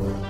Thank you.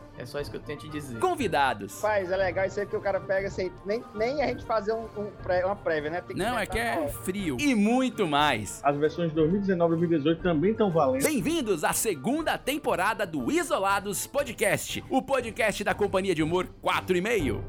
É só isso que eu tenho te dizer. convidados. Faz, é legal isso aí que o cara pega sem nem, nem a gente fazer um, um pré- uma prévia, né? Tem Não, é que é frio. E muito mais. As versões de 2019 e 2018 também estão valendo. Bem-vindos à segunda temporada do Isolados Podcast, o podcast da companhia de humor 4 e meio.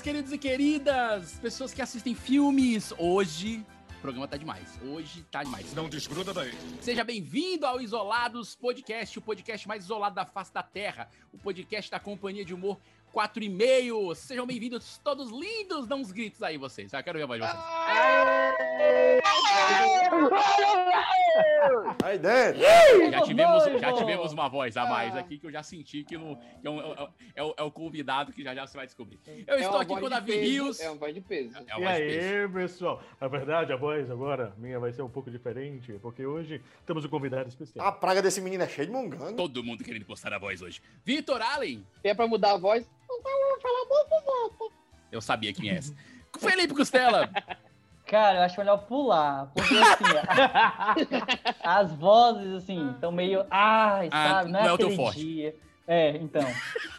Meninos, queridos e queridas, pessoas que assistem filmes, hoje o programa tá demais. Hoje tá demais. Não desgruda daí. Seja bem-vindo ao Isolados Podcast, o podcast mais isolado da face da Terra, o podcast da companhia de humor 4 e meio. Sejam bem-vindos, todos lindos, dá uns gritos aí vocês. Eu quero ver a voz de vocês. Aí dentro. Já tivemos, já tivemos uma voz a mais aqui que eu já senti que, no, que é, um- é um- é o, é o convidado que já já você vai descobrir. Eu estou aqui com o Davi Rios. É um voz de peso. É a E aí, pessoal? Na verdade, a voz agora minha vai ser um pouco diferente, porque hoje temos um convidado especial. A praga desse menino é cheia de mongango. Todo mundo querendo postar a voz hoje. Vitor Allen. Se é pra mudar a voz, Eu sabia quem é essa. Felipe Costela. Cara, eu acho melhor pular, porque assim, as vozes, assim, estão meio. Ai, Ah, sabe? Não é, não é o teu forte. dia. É, então.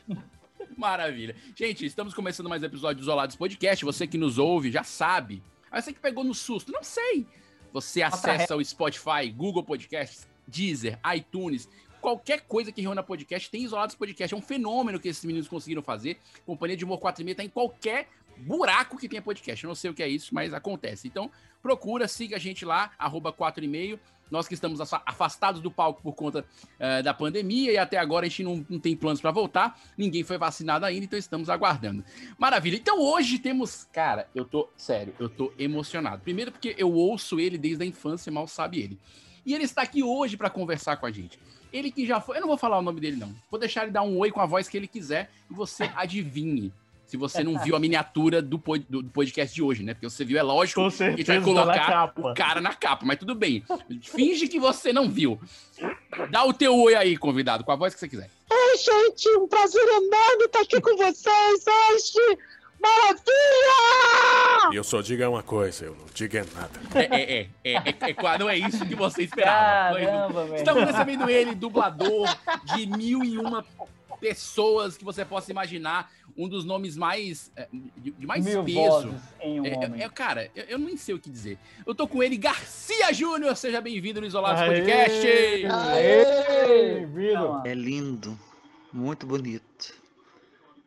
Maravilha. Gente, estamos começando mais um episódio do Isolados Podcast. Você que nos ouve já sabe. Mas você que pegou no susto, não sei. Você acessa o Spotify, Google Podcasts, Deezer, iTunes, qualquer coisa que reúna podcast, tem Isolados Podcast. É um fenômeno que esses meninos conseguiram fazer. Companhia de Humor 4 e meia tá em qualquer buraco que tenha podcast. Eu não sei o que é isso, mas acontece. Então, procura, siga a gente lá, arroba 4 e meio. Nós que estamos afa- afastados do palco por conta eh, da pandemia e até agora a gente não, não tem planos para voltar. Ninguém foi vacinado ainda, então estamos aguardando. Maravilha. Então hoje temos. Cara, eu tô. Sério, eu tô emocionado. Primeiro porque eu ouço ele desde a infância, mal sabe ele. E ele está aqui hoje para conversar com a gente. Ele que já foi. Eu não vou falar o nome dele, não. Vou deixar ele dar um oi com a voz que ele quiser e você adivinhe. Se você não viu a miniatura do, pod- do- do podcast de hoje, né? Porque você viu, é lógico que a gente vai tá colocar o cara na capa, mas tudo bem. Finge que você não viu. Dá o teu oi aí, convidado, com a voz que você quiser. Oi, gente, um prazer enorme estar aqui com vocês hoje. Maravilha! Eu só diga uma coisa, eu não digo é nada. É, é, é, é, é, é não é isso que você esperava. É. Estamos recebendo ele, dublador de mil e uma pessoas que você possa imaginar, um dos nomes mais é, de, de mais Mil peso. vozes em um É, é, é, cara, eu, eu nem sei o que dizer. Eu tô com ele, Garcia Júnior. Seja bem-vindo no Isolados Aê! Podcast. Aê! Bem-vindo. É lindo, muito bonito.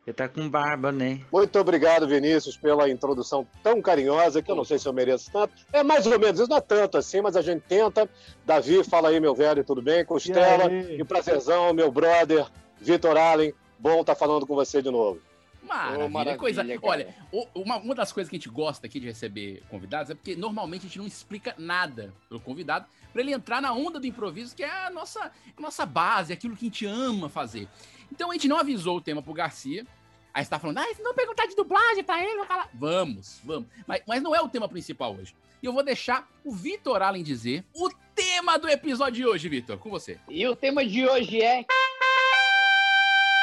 Ele tá com barba, né? Muito obrigado, Vinícius, pela introdução tão carinhosa, que eu não sei se eu mereço tanto. É mais ou menos, isso não é tanto assim, mas a gente tenta. Davi, fala aí, meu velho, tudo bem? Costela, E e prazerzão, meu brother, Vitor Allen. Bom estar falando com você de novo. Maravilha, maravilha, coisa. cara. Olha, uma, uma das coisas que a gente gosta aqui de receber convidados é porque normalmente a gente não explica nada pro convidado para ele entrar na onda do improviso, que é a nossa, a nossa base, aquilo que a gente ama fazer. Então a gente não avisou o tema pro Garcia. Aí você tá falando, ah, se não perguntar de dublagem pra ele, eu falar. Vamos, vamos. Mas, mas não é o tema principal hoje. E eu vou deixar o Vitor Allen dizer o tema do episódio de hoje, Vitor. Com você. E o tema de hoje é.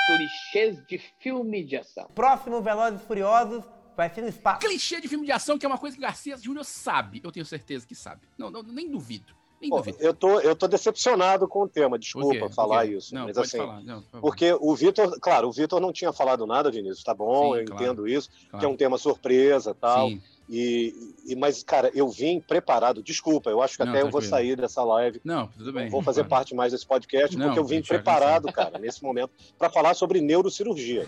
Clichês de filme de ação. Próximo Velozes e Furiosos vai ser no espaço. clichê de filme de ação, que é uma coisa que o Garcia Júnior sabe. Eu tenho certeza que sabe. Não, não, nem duvido. Pô, eu, tô, eu tô decepcionado com o tema, desculpa falar isso. Não, mas pode assim, falar. Não, por porque o Vitor, claro, o Vitor não tinha falado nada, Vinícius, tá bom, Sim, eu claro. entendo isso, que Claro. é um tema surpresa tal. Sim. E, e, mas, cara, eu vim preparado. Desculpa, eu acho que Não, até eu vou tranquilo. sair dessa live. Não, tudo bem. Não vou fazer Claro. parte mais desse podcast, Não, porque eu vim preparado, cara, nesse momento, para falar sobre neurocirurgia.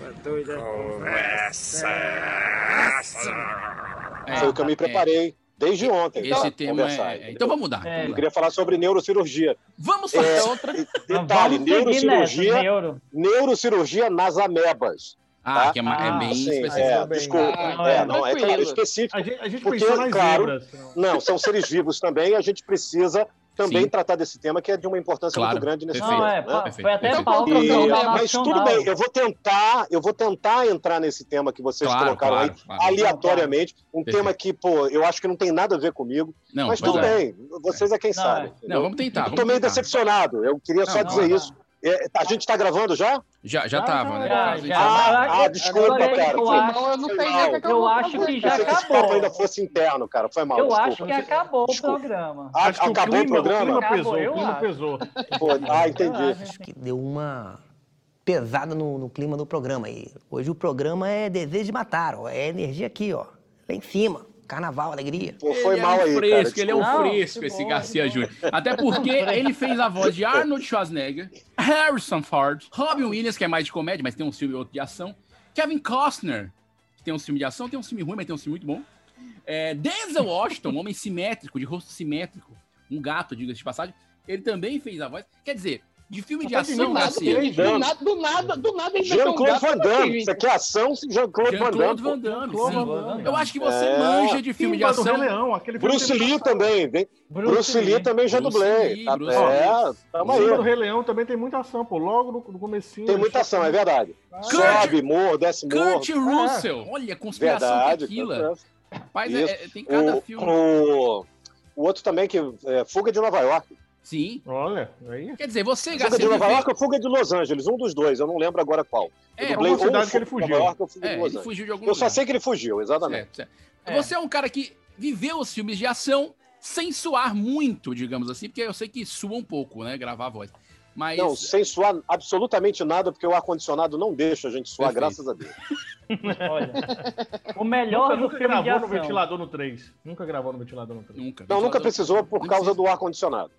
É, Foi o que eu me é. preparei desde ontem. Esse pra tema é... Então vamos mudar. É, Eu queria falar sobre neurocirurgia. Vamos fazer É, outra. Detalhe, vamos nessa, neurocirurgia, neuro. neurocirurgia nas amebas. Ah, tá? que é, é Ah, bem Assim, específico. é, desculpa. Ah, é, é, não, é claro, específico. A gente, a gente Porque, pensou nas claro, zebras. não. Não, são seres vivos também, a gente precisa também Sim. tratar desse tema que é de uma importância Claro, muito grande nesse perfeito. Não, é, né? Perfeito, foi até perfeito. pauta E- mas tudo bem, eu vou tentar, eu vou tentar entrar nesse tema que vocês Claro, colocaram claro, aí claro. aleatoriamente, um Perfeito. tema que, pô, eu acho que não tem nada a ver comigo, Não, mas tudo é. bem, vocês é quem Não, sabe. é. Não, vamos tentar. Eu vamos tô meio tentar. decepcionado, eu queria só Não, dizer não. isso. É, a gente tá gravando já? Já, já tava, né? já, já. já- Ah, Ah, desculpa, cara. eu acho- mal, eu não sei o que Eu vou acho que já Pensei que esse acabou. papo ainda fosse interno, cara. Foi mal, Eu desculpa. acho que acabou Desculpa. o programa. Ah, Acho que acabou o, clima, programa? O clima Acabou, pesou, eu o clima pesou. Pô, ah, entendi. Eu acho. Acho que deu uma pesada no, no clima do programa aí. Hoje o programa é desejo de matar, ó. É energia aqui, ó. Lá em cima. Carnaval, alegria. Pô, foi ele mal é um aí, fresco, cara. ele é um desculpa. fresco, Não, esse bom, Garcia bom. Júnior. Até porque ele fez a voz de Arnold Schwarzenegger, Harrison Ford, Robin Williams, que é mais de comédia, mas tem um filme e outro de ação, Kevin Costner, que tem um filme de ação, tem um filme ruim, mas tem um filme muito bom. É, Denzel Washington, um homem simétrico, de rosto simétrico, um gato, diga-se de passagem, ele também fez a voz. Quer dizer, de filme de tá ação, de Do Garcia. nada, Garcia. do nada, do nada, do nada Jean-Claude Van Damme. Isso aqui é ação, Jean-Claude Van Jean-Claude Damme. Van. Damme, Jean-Claude sim. Van Damme. Eu acho que você É. manja de filme de ação. Leão, aquele Bruce Lee também. Vem. Bruce, Lee também já Bruce dublei. Lee, Tá- Bruce é, tamo O aí. Rei Leão também tem muita ação, pô. Logo no, no comecinho. Tem muita ação, é verdade. Sobe, morro, desce morro. Kurt Russell. Olha, conspiração Verdade. tequila. Rapaz, é- Isso. é- tem cada O, filme. o, o outro também, que é Fuga de Nova York. Sim. Olha, aí. Quer dizer, você, Fuga Garcia, de Nova York ou Fuga de Los Angeles, um dos dois, eu não lembro agora qual. Eu É, dublei uma cidade que ele Fuga fugiu. Nova York ou Fuga É, de Los Angeles. fugiu de algum Eu lugar. só sei que ele fugiu, exatamente. Certo, certo. É. Você é um cara que viveu os filmes de ação sem suar muito, digamos assim, porque eu sei que sua um pouco, né, gravar a voz. Mas Não, sem suar absolutamente nada, porque o ar-condicionado não deixa a gente suar, Perfeito. graças a Deus. Olha, o melhor Nunca, do nunca filme de gravou no ventilador no 3. Nunca gravou no ventilador no 3. nunca. Não, nunca precisou por causa precisa. do ar-condicionado.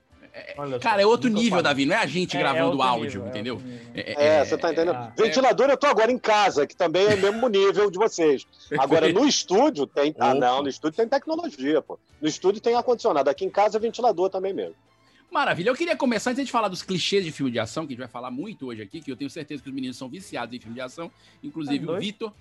Olha Cara, é outro nível. Davi, não é a gente É, é gravando outro áudio, nível, é entendeu? outro nível. É, você tá entendendo? ah, Ventilador eu tô agora em casa, que também é o mesmo nível de vocês. Agora, no estúdio tem. Ah, não, no estúdio tem tecnologia, pô. No estúdio tem ar-condicionado. Aqui em casa é ventilador também mesmo. Maravilha. Eu queria começar, antes de falar dos clichês de filme de ação, que a gente vai falar muito hoje aqui, que eu tenho certeza que os meninos são viciados em filme de ação, inclusive Tá o. Vitor.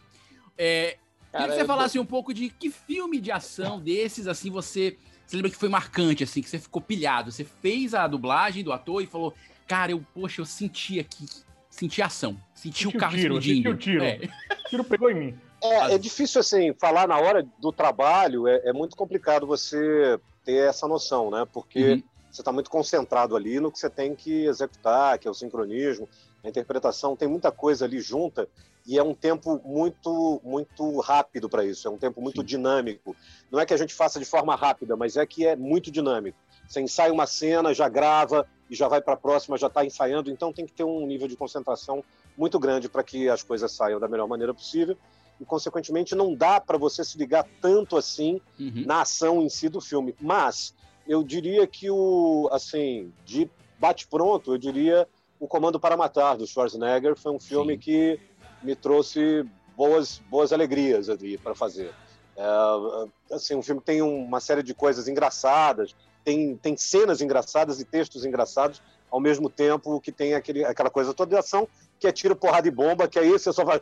É, queria que você falasse um pouco de que filme de ação desses, assim, você, você lembra que foi marcante, assim, que você ficou pilhado. Você fez a dublagem do ator e falou, cara, eu, poxa, eu senti aqui, senti ação, senti Senti o o carro tiro, explodindo. senti o tiro. É. O tiro pegou em mim. É, é difícil, assim, falar na hora do trabalho, é, é muito complicado você ter essa noção, né? Porque Uhum. você está muito concentrado ali no que você tem que executar, que é o sincronismo, a interpretação, tem muita coisa ali junta e é um tempo muito muito rápido para isso, é um tempo muito Sim. dinâmico. Não é que a gente faça de forma rápida, mas é que é muito dinâmico. Você ensaia uma cena, já grava e já vai para a próxima, já está ensaiando, então tem que ter um nível de concentração muito grande para que as coisas saiam da melhor maneira possível e, consequentemente, não dá para você se ligar tanto assim Uhum. na ação em si do filme. Mas eu diria que o, assim, de bate-pronto, eu diria O Comando para Matar, do Schwarzenegger, foi um filme Sim. que me trouxe boas, boas alegrias ali para fazer. É, assim, um filme tem uma série de coisas engraçadas, tem, tem cenas engraçadas e textos engraçados, ao mesmo tempo que tem aquele, aquela coisa toda de ação, que é tiro, porrada e bomba, que aí você só vai...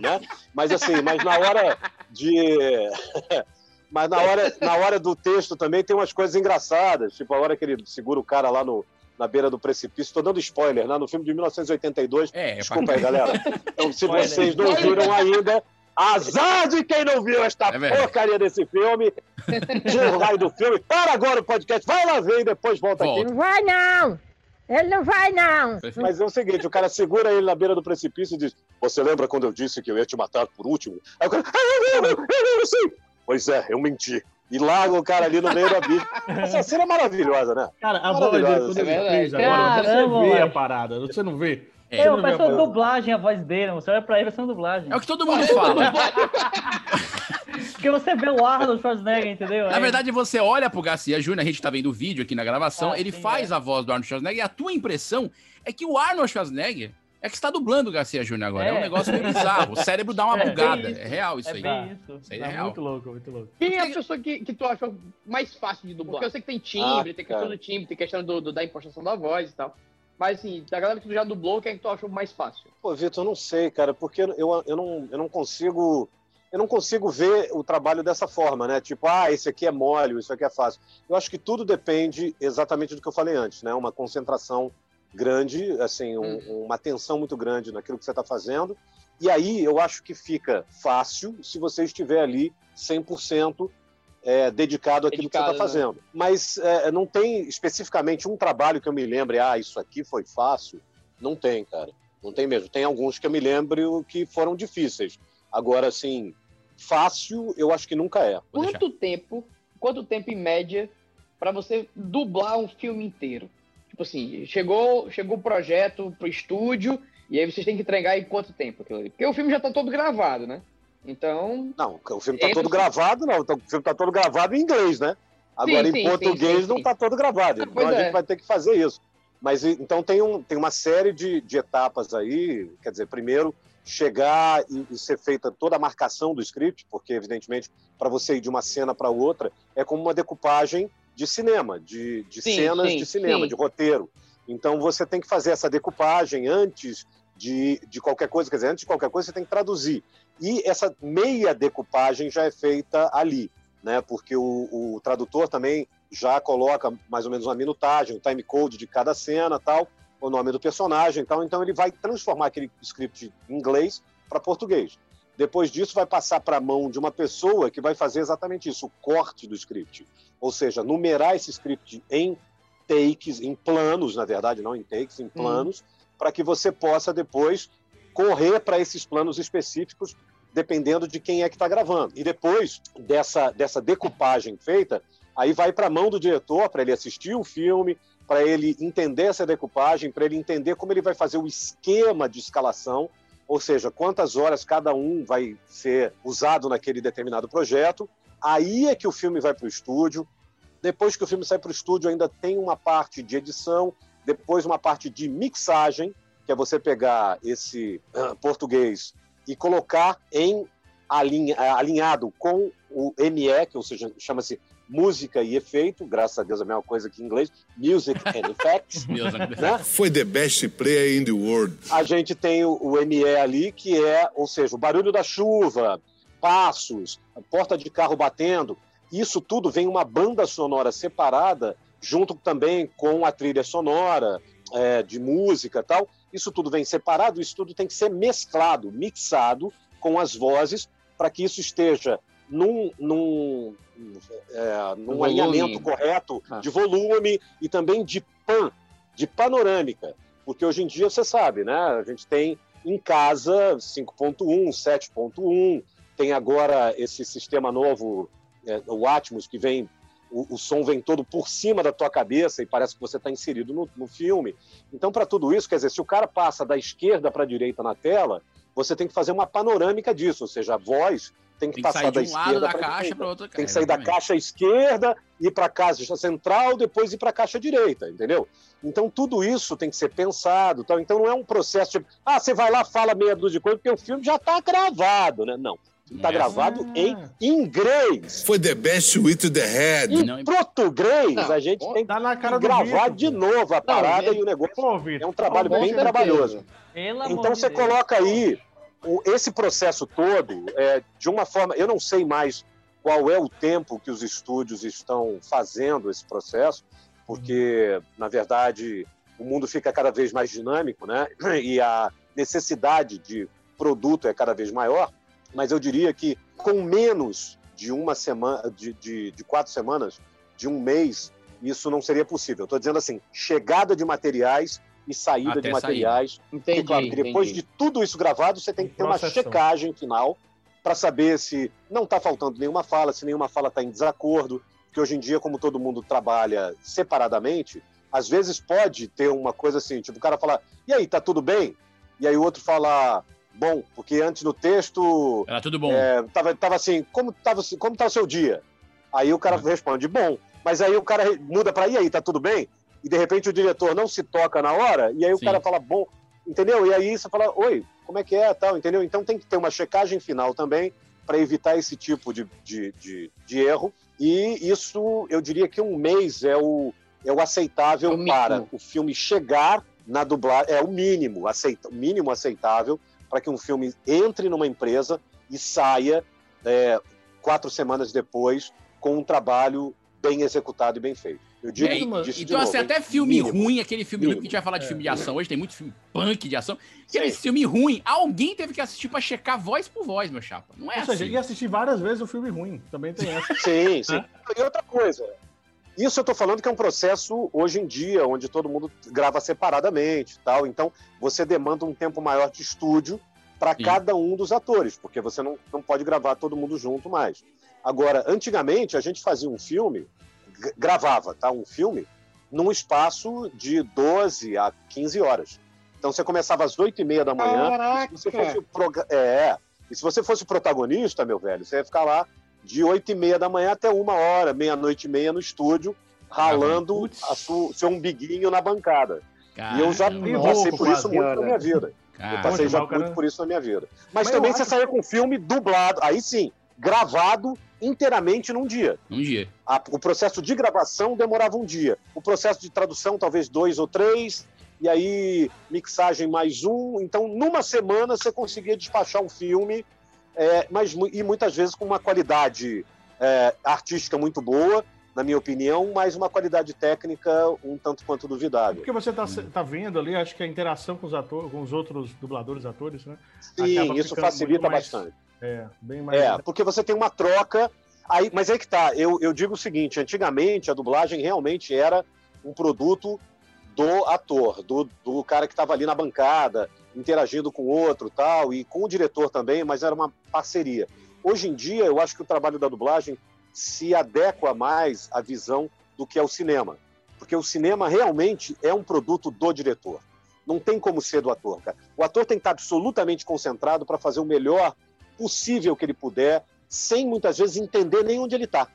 né? Mas assim, mas na hora de... Mas na hora, na hora do texto também tem umas coisas engraçadas, tipo a hora que ele segura o cara lá no, na beira do precipício. Estou dando spoiler, né? No filme de 1982. É, Desculpa aí, galera. Então, se Spoiler. vocês não viram ainda, azar de quem não viu esta É porcaria desse filme. Tira o raio do filme. Para agora o podcast. Vai lá ver e depois volta, Volta. aqui. Não vai não! Ele não vai não! Mas é o seguinte, o cara segura ele na beira do precipício e diz, você lembra quando eu disse que eu ia te matar por último? Aí o cara, ah, eu lembro, eu lembro sim. Pois é, eu menti. E larga o cara ali no meio do abismo. Essa cena é maravilhosa, né? Cara, a voz dele, quando é ele verdade. fez agora, você vê a parada, você não vê? É. Vê a peço uma dublagem a voz dele, você olha pra ele, vai uma dublagem. É o que todo mundo fala. Porque você vê o Arnold Schwarzenegger, entendeu? Na verdade, você olha pro Garcia Júnior, a gente tá vendo o vídeo aqui na gravação, Ah, ele sim, faz é. a voz do Arnold Schwarzenegger e a tua impressão é que o Arnold Schwarzenegger é que está dublando o Garcia Júnior agora. É. um É. negócio meio bizarro. O cérebro dá uma É, bugada. isso. É real isso é aí. bem isso. Isso aí é Tá real. muito louco, muito louco. Quem é a pessoa que, que tu acha mais fácil de dublar? Porque eu sei que tem timbre, Ah, tem questão cara. do timbre, tem questão do, do- da impostação da voz e tal. Mas assim, da galera que tu já dublou, quem é que tu achou mais fácil? Pô, Vitor, eu não sei, cara, porque eu, eu, não, eu não consigo. Eu não consigo ver o trabalho dessa forma, né? Tipo, ah, esse aqui é mole, isso aqui é fácil. Eu acho que tudo depende exatamente do que eu falei antes, né? Uma concentração grande, assim, um- uma atenção muito grande naquilo que você está fazendo. E aí eu acho que fica fácil se você estiver ali 100% é, dedicado àquilo que você Dedicado, está fazendo. Mas é, não tem especificamente um trabalho que eu me lembre, ah, isso aqui foi fácil. Não tem, cara. Não tem mesmo. Tem alguns que eu me lembro que foram difíceis. Agora, assim, fácil, eu acho que nunca é. Vou deixar. Quanto tempo, quanto tempo em média pra você dublar um filme inteiro? Tipo assim, chegou, chegou o projeto pro estúdio e aí vocês têm que entregar em quanto tempo aquilo ali? Porque o filme já tá todo gravado, né? Então, Não, o filme está Entra- todo gravado, não. O filme está todo gravado em inglês, né? Agora, Sim, em sim, português, sim, não está todo gravado. Então, Pois a é. gente vai ter que fazer isso. Mas, então, tem, um, tem uma série de, de etapas aí. Quer dizer, primeiro, chegar e, e ser feita toda a marcação do script, porque, evidentemente, para você ir de uma cena para outra, é como uma decupagem de cinema, de, de Sim, cenas sim, de cinema, sim. de roteiro. Então, você tem que fazer essa decupagem antes de, de qualquer coisa. Quer dizer, antes de qualquer coisa, você tem que traduzir. E essa meia decupagem já é feita ali, né? Porque o, o tradutor também já coloca mais ou menos uma minutagem, o time code de cada cena, tal, o nome do personagem, tal. Então ele vai transformar aquele script em inglês para português. Depois disso vai passar para a mão de uma pessoa que vai fazer exatamente isso, o corte do script. Ou seja, numerar esse script em takes, em planos, na verdade, não em takes, em planos, para que você possa depois correr para esses planos específicos, dependendo de quem é que está gravando. E depois dessa, dessa decupagem feita, aí vai para a mão do diretor, para ele assistir o filme, para ele entender essa decupagem, para ele entender como ele vai fazer o esquema de escalação, ou seja, quantas horas cada um vai ser usado naquele determinado projeto. Aí é que o filme vai para o estúdio. Depois que o filme sai para o estúdio, ainda tem uma parte de edição, depois uma parte de mixagem, que é você pegar esse ah, português e colocar em alinha- alinhado com o ME, que ou seja, chama-se música e efeito, graças a Deus é a mesma coisa que em inglês, music and effects, né? Foi the best player in the world. A gente tem o, o ME ali, que é, ou seja, o barulho da chuva, passos, a porta de carro batendo. Isso tudo vem uma banda sonora separada, junto também com a trilha sonora, é, de música e tal. Isso tudo vem separado, isso tudo tem que ser mesclado, mixado com as vozes, para que isso esteja num, num, é, num alinhamento correto Ah. de volume e também de pan, de panorâmica. Porque hoje em dia, você sabe, né? A gente tem em casa 5.1, 7.1, tem agora esse sistema novo, é, o Atmos, que vem, o, o som vem todo por cima da tua cabeça e parece que você está inserido no, no filme. Então, para tudo isso, quer dizer, se o cara passa da esquerda para a direita na tela, você tem que fazer uma panorâmica disso, ou seja, a voz tem que, Tem que passar sair da de um lado esquerda da caixa para outra Tem que sair da caixa esquerda, ir para a caixa central, depois ir para a caixa direita, entendeu? Então tudo isso tem que ser pensado. Tal. Então não é um processo tipo, ah, você vai lá, fala meia dúzia de coisa, porque o filme já está gravado, né? Não. Está É. gravado em inglês. Foi the best with the head. Em Não, português, Não, a gente pô, tem que Tá na cara do gravar de novo a parada gente, e o negócio Pô, é um trabalho bem trabalhoso. Então você coloca aí esse processo todo é, de uma forma. Eu não sei mais qual é o tempo que os estúdios estão fazendo esse processo, porque, na verdade, o mundo fica cada vez mais dinâmico, né? E a necessidade de produto é cada vez maior. Mas eu diria que com menos de uma semana, de, de, de quatro semanas, de um mês, isso não seria possível. Estou dizendo assim, chegada de materiais e saída Até de sair. materiais Entendi, porque, claro, que depois entendi. de tudo isso gravado, você tem que ter uma checagem final para saber se não está faltando nenhuma fala, se nenhuma fala está em desacordo, porque hoje em dia, como todo mundo trabalha separadamente, às vezes pode ter uma coisa assim, tipo, o cara falar, e aí, tá tudo bem? E aí o outro fala, bom, porque antes no texto. Era tudo bom. É, tava, tava assim, como, tava, como tá o seu dia? Aí o cara responde, bom. Mas aí o cara muda para, e aí, tá tudo bem? E de repente o diretor não se toca na hora, e aí o Sim. cara fala, bom, entendeu? E aí você fala, oi, como é que é, tal, entendeu? Então tem que ter uma checagem final também para evitar esse tipo de, de, de, de erro. E isso, eu diria que um mês é o, é o aceitável É o para o filme chegar na dublagem, é o mínimo, aceita, mínimo aceitável para que um filme entre numa empresa e saia é, quatro semanas depois com um trabalho bem executado e bem feito. Eu digo É, e- disso então, novo, assim, até filme Mínimo. ruim, aquele filme ruim, Mínimo. que a gente vai falar de É. filme de ação hoje, tem muito filme punk de ação. Aquele Sim. filme ruim, alguém teve que assistir pra checar voz por voz, meu chapa. Não é Ou seja, assim. e assistir várias vezes o filme ruim. Também tem essa. Sim, sim. E outra coisa, isso eu tô falando que é um processo hoje em dia, onde todo mundo grava separadamente e tal. Então, você demanda um tempo maior de estúdio para cada um dos atores, porque você não, não pode gravar todo mundo junto mais. Agora, antigamente, a gente fazia um filme, gravava, tá? Um filme, num espaço de 12 a 15 horas. Então, você começava às 8 e meia da manhã, Caraca! se você fosse o proga- é, e se você fosse o protagonista, meu velho, você ia ficar lá de 8 e meia da manhã até uma hora, meia-noite e meia no estúdio, ralando Putz. a su- seu umbiguinho na bancada. E eu já Caramba, passei por isso muito na cara. minha vida. Eu cara. passei Pode já cara- muito por isso na minha vida. Mas, Mas também eu você acho- saía com filme dublado, aí sim, gravado inteiramente num dia. Um dia. A- o processo de gravação demorava um dia. O processo de tradução, talvez dois ou três. E aí, mixagem mais um. Então, numa semana, você conseguia despachar um filme, é, mas, e muitas vezes com uma qualidade é, artística muito boa, na minha opinião, mas uma qualidade técnica um tanto quanto duvidável. Porque você tá, tá vendo ali, acho que a interação com os atores, com os outros dubladores, atores, né? Sim, isso facilita mais- bastante. É, bem mais. É, porque você tem uma troca. Aí, mas aí que tá, eu, eu digo o seguinte: antigamente a dublagem realmente era um produto do ator, do, do cara que estava ali na bancada, interagindo com o outro tal, e com o diretor também, mas era uma parceria. Hoje em dia, eu acho que o trabalho da dublagem se adequa mais à visão do que é o cinema. Porque o cinema realmente é um produto do diretor. Não tem como ser do ator, cara. O ator tem que estar absolutamente concentrado para fazer o melhor possível que ele puder, sem muitas vezes entender nem onde ele está.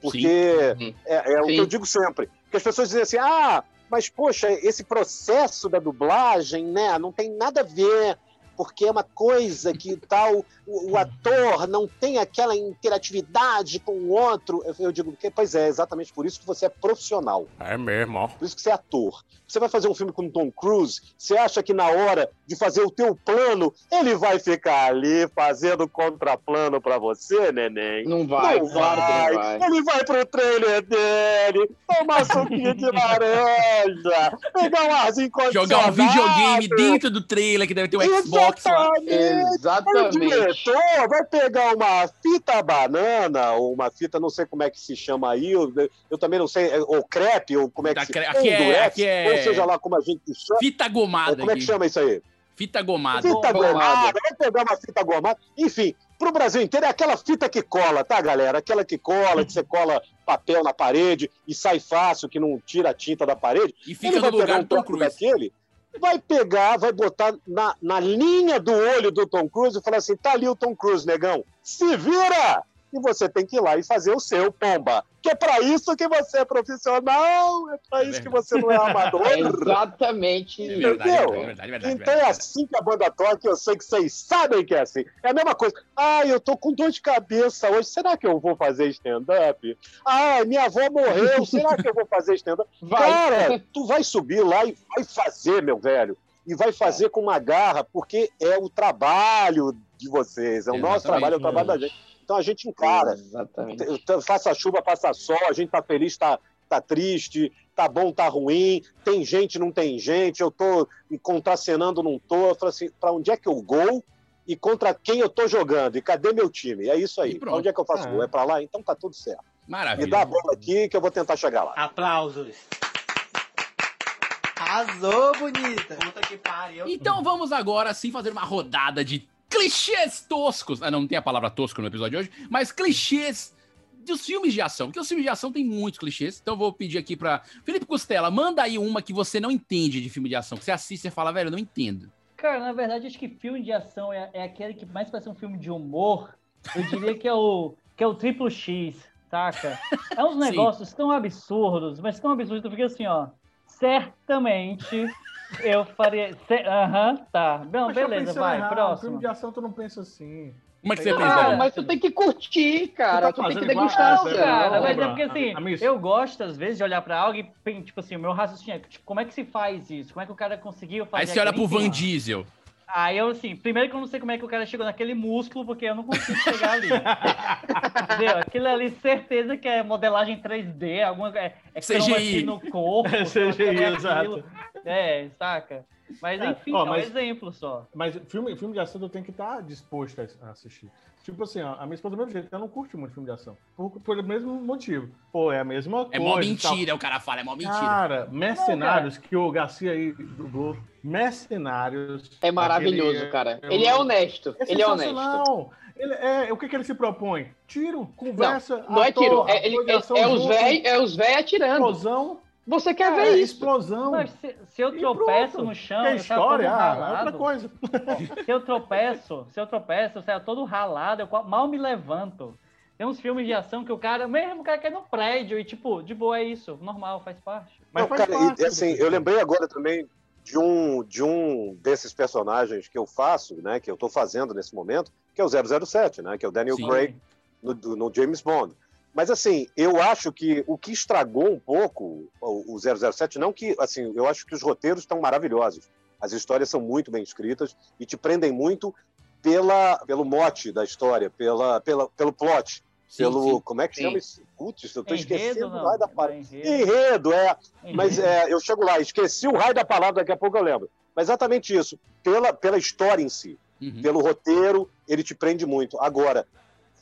Porque Sim. é, é o que Sim. eu digo sempre. Porque as pessoas dizem assim, ah, mas poxa, esse processo da dublagem, né, não tem nada a ver, porque é uma coisa que tal, o, o ator não tem aquela interatividade com o outro. Eu, eu digo, que, pois é, exatamente por isso que você é profissional. É mesmo. Por isso que você é ator. Você vai fazer um filme com o Tom Cruise, você acha que na hora de fazer o teu plano, ele vai ficar ali fazendo contraplano pra você, neném? Não vai, Não claro que não vai. Ele vai pro trailer dele, tomar suquinho de laranja, pegar um arzinho Jogar um videogame dentro do trailer, que deve ter um Xbox lá. Exatamente. O Exatamente. diretor vai pegar uma fita banana, ou uma fita, não sei como é que se chama aí, eu, eu também não sei, é, ou crepe, ou como é que Da se aqui é- aqui é- ou seja lá como a gente chama. Fita gomada Como é que aqui. chama isso aí? Fita gomada. Fita Gomada. gomada, vai pegar uma fita gomada. Enfim, pro Brasil inteiro é aquela fita que cola, tá, galera? Aquela que cola, que você cola papel na parede e sai fácil, que não tira a tinta da parede. E Ele fica vai no lugar pegar um Tom Cruise. daquele, vai pegar, vai botar na, na linha do olho do Tom Cruise e falar assim: tá ali o Tom Cruise, negão, se vira! E você tem que ir lá e fazer o seu, pomba. Que é pra isso que você é profissional, é pra É isso que você não é amador. É exatamente É verdade, Entendeu? é verdade, é verdade. Então é assim que a banda toca, eu sei que vocês sabem que é assim. É a mesma coisa. Ah, eu tô com dor de cabeça hoje, será que eu vou fazer stand-up? Ah, minha avó morreu, será que eu vou fazer stand-up? Cara, tu vai subir lá e vai fazer, meu velho. E vai fazer com uma garra, porque é o trabalho de vocês, é o nosso Exatamente. trabalho, é o trabalho da gente. Então a gente encara. Exatamente. Então, Faça chuva, passa sol, a gente tá feliz, tá, tá triste, tá bom, tá ruim, tem gente, não tem gente, eu tô me contracenando, não tô. Eu falo assim, pra onde é que eu gol e contra quem eu tô jogando? E cadê meu time? É isso aí. Pra onde é que eu faço É. gol? É pra lá? Então tá tudo certo. Me Maravilha. dá a bola aqui que eu vou tentar chegar lá. Aplausos. Arrasou, bonita. Puta que pariu. Então vamos agora sim fazer uma rodada de clichês toscos. Ah, não, não tem a palavra tosco no episódio de hoje, mas clichês dos filmes de ação. Porque os filmes de ação tem muitos clichês. Então eu vou pedir aqui pra Felipe Costela, manda aí uma que você não entende de filme de ação. Que você assiste e fala, velho, eu não entendo. Cara, na verdade, acho que filme de ação é, é aquele que mais parece um filme de humor. Eu diria que é o, que é o Triplo X, saca? É uns negócios tão absurdos, mas tão absurdos, eu fiquei assim, ó. Certamente eu faria. Aham, tá. Não, Mas beleza, vai, errado, próximo. Filme de ação tu não pensa assim. Como é que você pensa? Cara, mas tu tem que curtir, cara. Tu tá Tu, tem que igual- degustar. Ah, Não, cara, não, mas é porque assim, A- a minha- eu gosto às vezes de olhar pra algo e, tipo assim, o meu raciocínio é, tipo, como é que se faz isso? Como é que o cara conseguiu fazer Aí você olha pro? Van. Diesel. Aí eu, assim, primeiro que eu não sei como é que o cara chegou naquele músculo, porque eu não consigo chegar ali. Entendeu? Aquilo ali, certeza que é modelagem 3D, alguma é, é CGI. no corpo. É CGI, é exato. É, saca? Mas Cara, enfim, ó, é um mas- exemplo só. Mas filme, filme de ação tu tem que estar disposto a assistir. Tipo assim, ó, a minha esposa do mesmo jeito, ela não curte muito filme de ação. Por, pelo mesmo motivo. Pô, é a mesma É coisa. mó e tal. mentira, o cara fala, é mó mentira. Cara, Mercenários, que o Garcia aí dublou. Mercenários. É maravilhoso, aquele- cara. é Ele é honesto. É Ele é honesto. Ele é, o que, que ele se propõe? Tiro, conversa, Não é ator, tiro. É, ele- é- é os véi é os véi atirando. Explosão. Você quer É, ver isso? explosão. Mas se, se eu tropeço pronto. no chão, Que história, ah, é outra coisa. Se eu tropeço, se eu tropeço, eu saio todo ralado, eu mal me levanto. Tem uns filmes de ação que o cara, mesmo o cara cai no prédio e tipo, de boa é isso, normal, faz parte. Mas Não, faz cara, parte e, assim, eu lembrei agora também de um, de um desses personagens que eu faço, né, que eu estou fazendo nesse momento, que é o 007, né, que é o Daniel Sim. Craig no, no James Bond. Mas assim, eu acho que o que estragou um pouco o, o 007, não que, assim, eu acho que os roteiros estão maravilhosos. As histórias são muito bem escritas e te prendem muito pela, pelo mote da história, pela, pela, pelo plot, Sim, pelo, sim. como é que Sim. chama isso? Putz, eu tô Enredo, esquecendo não? lá da Não é palavra. enredo. Enredo, é. Mas Enredo. é, eu chego lá, esqueci o raio da palavra, daqui a pouco eu lembro. Mas exatamente isso. Pela, pela história em si, Uhum. pelo roteiro, ele te prende muito. Agora,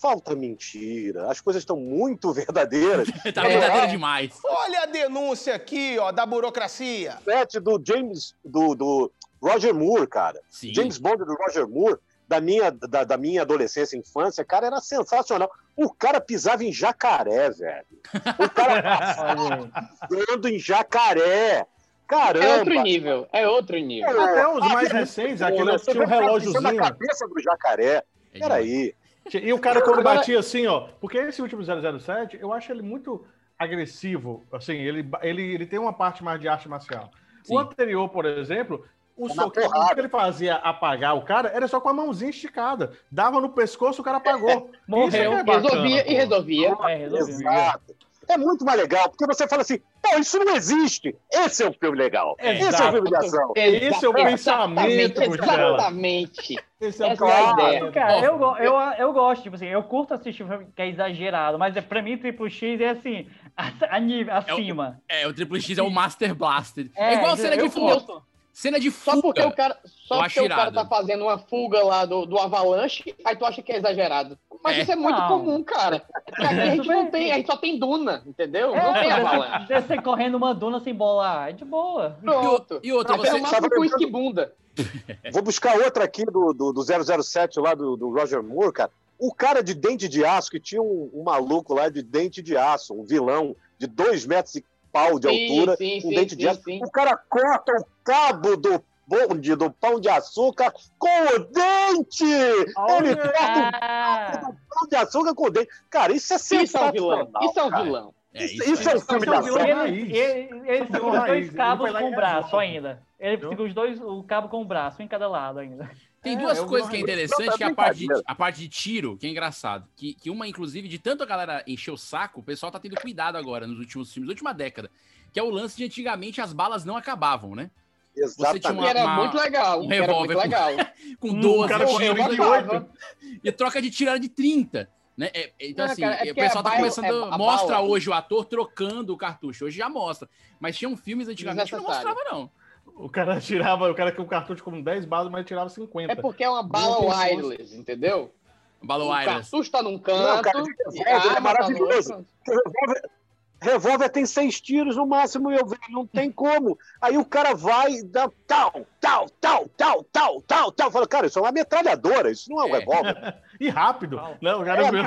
falta mentira. As coisas estão muito verdadeiras. tá É, verdadeiro é, demais. Olha a denúncia aqui, ó, da burocracia. set do James, do, do Roger Moore, cara. Sim. James Bond do Roger Moore, da minha, da, da minha adolescência e infância, cara, era sensacional. O cara pisava em jacaré, velho. O cara aí. pisando em jacaré. Caramba! É outro nível. É outro nível. Até os mais recentes, aquele Você tinha um relógiozinho. na cabeça do jacaré. É. Peraí. E o cara quando batia assim, ó, porque esse último 007, eu acho ele muito agressivo, assim, ele, ele, ele tem uma parte mais de arte marcial. Sim. O anterior, por exemplo, o É soco que ele fazia apagar o cara era só com a mãozinha esticada. Dava no pescoço, o cara apagou. Morreu. Isso é que é bacana, resolvia pô. e resolvia. É, resolveu. Exato. É muito mais legal, porque você fala assim, pô, isso não existe. Esse é um filme legal. Esse é Exato. filme de ação. Esse é o pensamento, Exatamente. Esse é o Essa é a pensamento. ideia. Cara, eu, eu, eu gosto, tipo assim, eu curto assistir filme que é exagerado, mas é, pra mim, Triple X é assim, a, a nível, acima. É, o Triple X é o Master Blaster. É, É, igual cena de eu fuga. curto. Cena de Só porque fuga. o cara, só porque o cara tá fazendo uma fuga lá do, do Avalanche, aí tu acha que é exagerado. Mas É. isso é muito Não. comum, cara. Aqui a gente não tem, a gente só tem duna, entendeu? não tem Avalanche. É, você correndo uma duna sem bolar, é de boa. Pronto. E outra, Até você- o máximo com bunda. Vou buscar outra aqui do, do, do 007 lá do, do Roger Moore, cara. O cara de dente de aço, que tinha um, um maluco lá de dente de aço, um vilão de dois metros e pau de Sim, altura, sim, com sim, dente de aço. sim. O cara corta o cabo do bonde, do pão de açúcar com o dente! Ele corta Ah, o pão de açúcar com o dente. Cara, isso é Isso é um sensacional. vilão. Isso é um vilão. É, Isso, isso, isso é um filme é um vilão ação. e raiz. ele, ele, segura os dois cabos com o braço ainda. Ele segura os dois, o cabo com o braço, um em cada lado ainda. Tem É, duas eu coisas que é interessante, é que é a parte, de, a parte de tiro, que é engraçado. Que, que uma, inclusive, de tanto a galera encher o saco, o pessoal tá tendo cuidado agora nos últimos filmes, na última década. Que é o lance de antigamente as balas não acabavam, né? Você tinha uma- era uma- muito legal. um era revólver muito com- legal. Com Hum, 12, cara Eu, com eu 28. gostava. e troca de tiro era de 30. Né? É- é- então, Não, assim, cara, é o porque pessoal tá começando. é- a mostra bala- hoje o ator trocando o cartucho. Hoje já mostra. Mas tinham filmes antigamente que não mostrava, não. O cara tirava, o cara com o cartucho com 10 balas, mas ele tirava 50. É porque é uma bala wireless, entendeu? Bala O wireless. cartucho tá num canto. Não, cara, e revólver é arma tá revólver, tem seis tiros no máximo, meu velho, não tem como. Aí o cara vai e dá tal, tal, tal, tal, tal, tal, tal. Fala, cara, isso é uma metralhadora, isso não é um revólver. E rápido. Não, o cara É, não,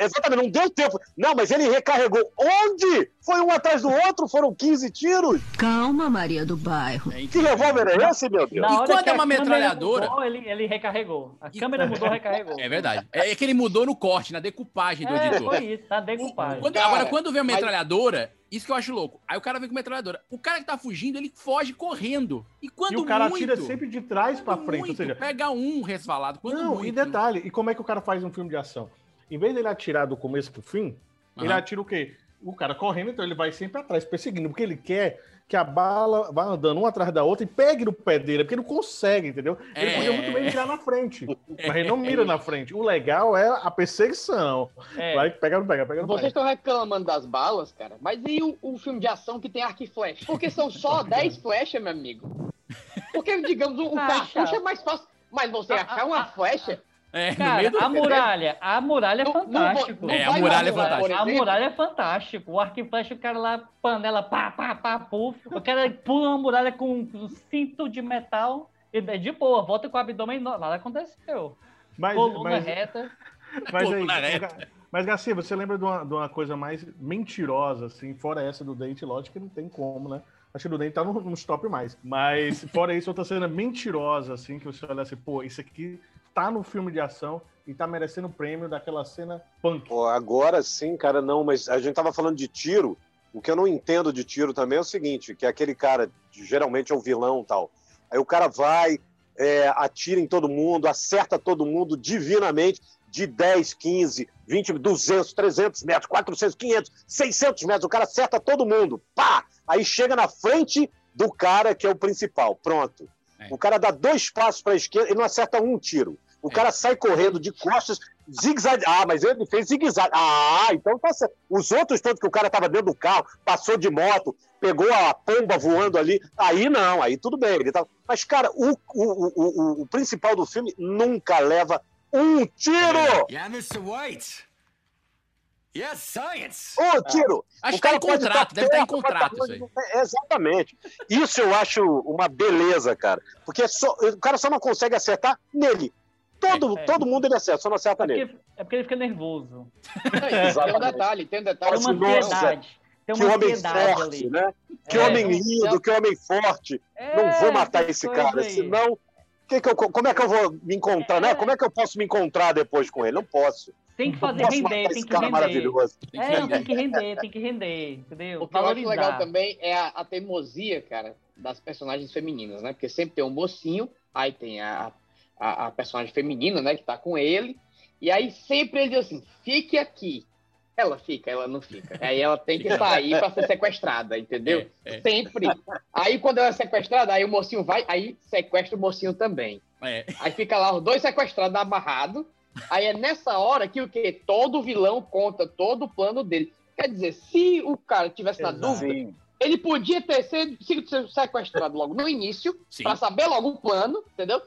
exatamente, não deu tempo. Não, mas ele recarregou. Onde? Foi um atrás do outro, foram 15 tiros. Calma, Maria do Bairro. Que revólver é esse, meu Deus? Na hora quando que é uma metralhadora- mudou, ele, ele recarregou. A câmera mudou, recarregou. É verdade. É que ele mudou no corte, na decupagem do É, editor. foi isso, tá decupagem. Quando- Cara, agora, quando vem a mas- metralhadora, isso que eu acho louco. Aí o cara vem com metralhadora. O cara que tá fugindo, ele foge correndo. E quando E o cara muito, atira sempre de trás pra frente, ou muito, seja, pega um resvalado. Quando Não, muito, e detalhe, e como é que o cara faz um filme de ação? Em vez dele atirar do começo pro fim, ele Aham. atira o quê? O cara correndo, então ele vai sempre atrás, perseguindo, porque ele quer que a bala vá andando uma atrás da outra e pegue no pé dele, porque ele não consegue, entendeu? Ele É. podia muito bem mirar na frente, mas ele não mira na frente. O legal é a perseguição. É. Vai, pega, não pega, pega, não Vocês estão reclamando das balas, cara, mas e o, o filme de ação que tem arco e flecha? Porque são só 10 flechas, meu amigo. Porque, digamos, o, o Ah, cartucho chato. é mais fácil. Mas você achar uma flecha. É, no Cara, meio do... a muralha, a muralha é fantástico. É, a muralha é por A muralha é fantástico. O arco e flecha, o cara lá, panela, pá, pá, pá, puf. O cara pula uma muralha com um cinto de metal e é de boa, volta com o abdômen, nada aconteceu. Mas, Coluna mas, reta. mas, aí, Coluna reta. mas, Garcia, você lembra de uma, de uma coisa mais mentirosa, assim, fora essa do dente, lógico que não tem como, né? Acho que do dente tá no, no top mais. Mas, fora isso, outra cena mentirosa, assim, que você olha assim, pô, isso aqui tá no filme de ação e tá merecendo o prêmio daquela cena punk. Pô, agora sim, cara, não, mas a gente tava falando de tiro. O que eu não entendo de tiro também é o seguinte, que aquele cara, geralmente é o vilão e tal. Aí o cara vai, é, atira em todo mundo, acerta todo mundo divinamente, de 10, 15, 20, 200, 300 metros, 400, 500, 600 metros, o cara acerta todo mundo, pá! Aí chega na frente do cara que é o principal, pronto. É. O cara dá dois passos para a esquerda e não acerta um tiro. O cara sai correndo de costas, zigue-zague. Ah, mas ele fez zigue-zague. Ah, então tá certo. Os outros todos que o cara tava dentro do carro, passou de moto, pegou a pomba voando ali, aí não, aí tudo bem. Ele tava... Mas, cara, o, o, o, o, o principal do filme nunca leva um tiro! Yeah, Mr. White. Yes, science. Um tiro! Acho O que tá cara em contrato, estar deve estar em perto, pode contrato isso aí. é, Exatamente. Isso eu acho uma beleza, cara. Porque é só- o cara só não consegue acertar nele. Todo, É, é. todo mundo ele acerta, só não acerta É nele. porque, é porque ele fica nervoso. Tem um detalhe, tem um detalhe. Tem uma ansiedade. Tem Que uma homem ansiedade forte, ali. né? Que É, homem não, lindo, que homem forte. É, não vou matar esse cara, aí. senão. que que eu- como é que eu vou me encontrar, né? É. Como é que eu posso me encontrar depois com ele? Não posso. Tem que fazer render, tem que render. maravilhoso. Tem que É, render. tem que render, tem que render, entendeu? O que eu acho Valorizar. legal também é a, a teimosia, cara, das personagens femininas, né? Porque sempre tem um mocinho, aí tem a, a, a personagem feminina, né, que tá com ele, e aí sempre ele diz assim: fique aqui. Ela fica, ela não fica. Aí ela tem que sair pra ser sequestrada, entendeu? É, é. Sempre. Aí quando ela é sequestrada, aí o mocinho vai, aí sequestra o mocinho também. É. Aí fica lá os dois sequestrados amarrados. Aí é nessa hora que o quê? Todo vilão conta todo o plano dele. Quer dizer, se o cara tivesse na Exato. dúvida, ele podia ter sido sequestrado logo no início, pra saber logo o plano, entendeu?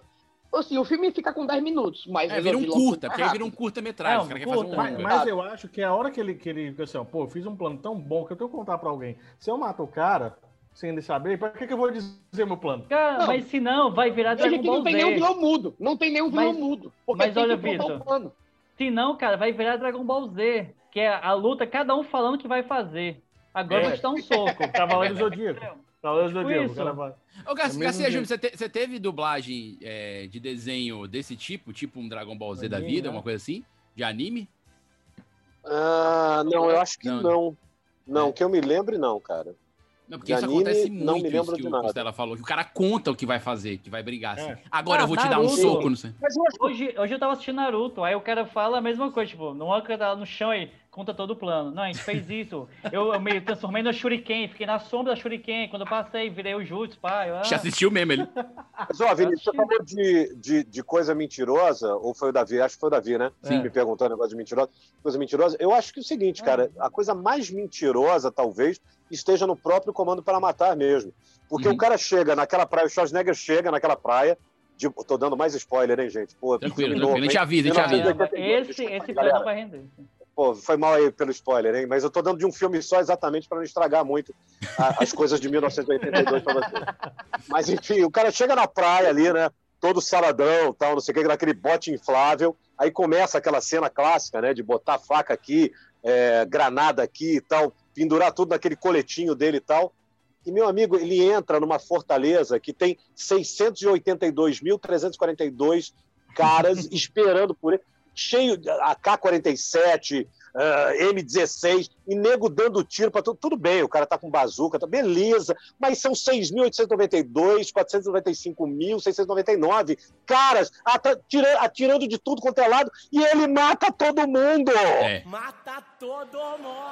Assim, o filme fica com 10 minutos, mas É, vira um curta, porque aí vira um curta-metragem. É, um um curta. Mas, mas eu acho que é a hora que ele, que ele fica assim, ó, pô, eu fiz um plano tão bom que eu tenho que contar pra alguém. Se eu mato o cara, sem ele saber, pra que, que eu vou dizer meu plano? Cara, Não. mas se não, vai virar Dragon que Ball não tem Z. nenhum vilão mudo. Não tem nenhum vilão Mas- mudo. Porque mas tem olha, Vitor, o plano. Se não, cara, vai virar Dragon Ball Z. Que é a luta, cada um falando o que vai fazer. Agora É. eu vou te dar um soco. Cavaleiro do Zodíaco. Do Tipo Zodíaco. o isso. cara vai- Ô, Gar É Garcia. Júnior, você, te- você teve dublagem é, de desenho desse tipo? Tipo um Dragon Ball Z da Anime, vida, né? uma coisa assim? De anime? Ah, não, eu acho que Não. não. Não, que eu me lembre, não, cara. Não, porque De isso anime, acontece não muito, me isso lembro que de o nada. Costela falou. Que o cara conta o que vai fazer, que vai brigar. Assim. É. Agora Ah, eu vou te dar um Naruto. soco, não sei. Mas Hoje, hoje eu tava assistindo Naruto, aí o cara fala a mesma coisa, tipo, não é o cara tá lá no chão e conta todo o plano. Não, a gente fez isso. Eu, eu me transformei no Shuriken, fiquei na sombra da Shuriken. Quando eu passei, virei o Jutsu, pai. Ah, Já assistiu mesmo ele. Mas, ó, Vinícius, você falou de, de, de coisa mentirosa, ou foi o Davi? Acho que foi o Davi, né? Sim. Me perguntou um negócio de mentirosa. Coisa mentirosa. Eu acho que é o seguinte, cara, a coisa mais mentirosa, talvez, esteja no próprio Comando para Matar mesmo. Porque Uhum. o cara chega naquela praia, o Schwarzenegger chega naquela praia, de, tô dando mais spoiler, hein, gente? Pô, Tranquilo, tranquilo. A gente avisa, a gente avisa. Caramba, 1982, esse, esse plano vai render. Pô, foi mal aí pelo spoiler, hein? Mas eu tô dando de um filme só exatamente para não estragar muito a- as coisas de 1982 pra você. Mas enfim, o cara chega na praia ali, né? Todo saladão, tal, não sei o que, naquele bote inflável. Aí começa aquela cena clássica, né? De botar faca aqui, é, granada aqui e tal, pendurar tudo naquele coletinho dele e tal. E, meu amigo, ele entra numa fortaleza que tem 682.342 caras esperando por ele, cheio de AK-47, ah, M16, e nego dando tiro para tudo. Tudo bem, o cara tá com bazuca, tá beleza, mas são 6.892, 495.699 caras tira- atirando de tudo quanto é lado e ele mata todo mundo! É. Mata todo mundo!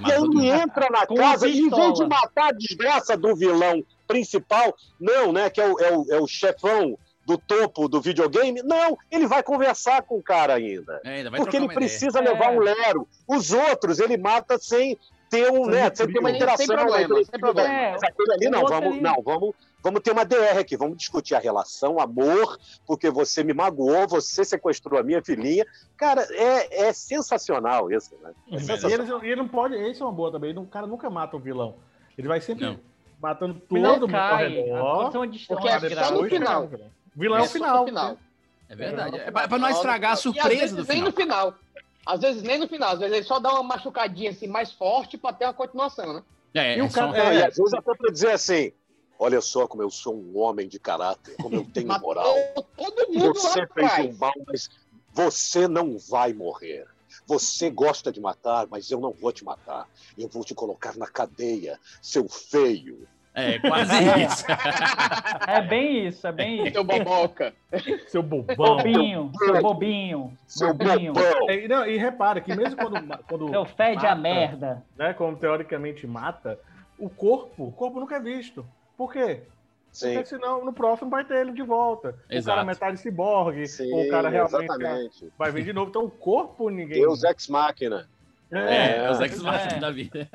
E aí ele entra na Com casa e, em vez de matar a desgraça do vilão principal, não, né? Que é o, é o, é o chefão do topo do videogame, não, ele vai conversar com o cara ainda. É, ainda vai porque ele precisa ideia. levar É. um lero. Os outros ele mata sem ter um, né? Sem ter uma Sem interação. problema, né? sem problema. Mas aquele ali, não, vamos, ele- não, vamos, vamos ter uma DR aqui, vamos discutir a relação, amor, porque você me magoou, você sequestrou a minha filhinha. Cara, é, é sensacional isso, né? É sensacional. ele, e ele não pode. Esse é uma boa também. ele não- O cara nunca mata o vilão. Ele vai sempre matando todo Final mundo ao cai, redor. uma dist- porque é só no final. O vilão é, É o só final. final. É verdade. É, É pra, pra não estragar a E às surpresa vezes do nem final. no final. Às vezes nem no final, às vezes ele só dá uma machucadinha assim mais forte pra ter uma continuação, né? É, E o cara, é, e às vezes até pra dizer assim: olha só como eu sou um homem de caráter, como eu tenho moral. Todo mundo Você lá fez um mal, mas você não vai morrer. Você gosta de matar, mas eu não vou te matar. Eu vou te colocar na cadeia, seu feio. É, quase isso. É bem isso, é bem isso. Seu boboca. Seu bobão. Bobinho, seu bobinho. Seu bobinho. E, não, e repara que mesmo quando. quando Seu fede a merda. Né, quando teoricamente mata, o corpo, o corpo nunca é visto. Por quê? Sim. Porque senão no próximo vai ter ele de volta. O Exato. cara metade ciborgue, Sim, ou o cara realmente exatamente. vai vir de novo. Então o corpo ninguém. Deus ex máquina. É, os ex é. machos da vida.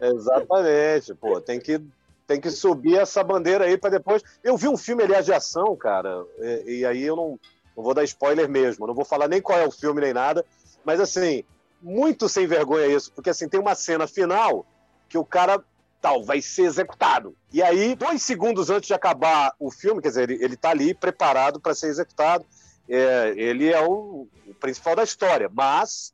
Exatamente, pô, tem que, tem que subir essa bandeira aí para depois. Eu vi um filme, aliás, de ação, cara, e, e aí eu não, não vou dar spoiler mesmo, não vou falar nem qual é o filme nem nada, mas assim, muito sem vergonha isso, porque assim, tem uma cena final que o cara tal, vai ser executado. E aí, dois segundos antes de acabar o filme, quer dizer, ele, ele tá ali preparado para ser executado. É, ele é o, o principal da história, mas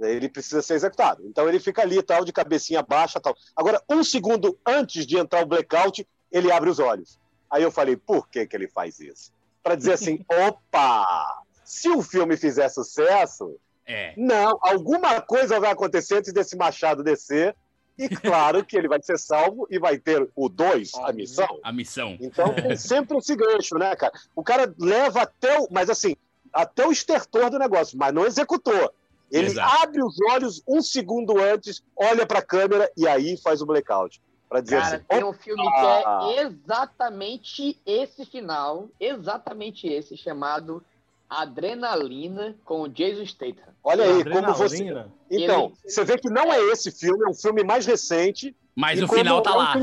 ele precisa ser executado. Então ele fica ali, tal, de cabecinha baixa, tal. Agora, um segundo antes de entrar o blackout, ele abre os olhos. Aí eu falei, por que que ele faz isso? Para dizer assim, opa, se o filme fizer sucesso, É. não, alguma coisa vai acontecer antes desse machado descer. E claro que ele vai ser salvo e vai ter o 2, a missão. A missão. Então tem sempre esse gancho, né, cara? O cara leva até o. Mas assim, até o estertor do negócio, mas não executou. Ele Exato. abre os olhos um segundo antes, olha pra câmera e aí faz o blackout. Pra dizer Cara, assim. tem um filme que é exatamente esse final, exatamente esse, chamado Adrenalina com o Jason Statham. Olha aí, como você. Adrenalina? Então, Ele- você vê que não é esse filme, é um filme mais recente. Mas e o final tá lá.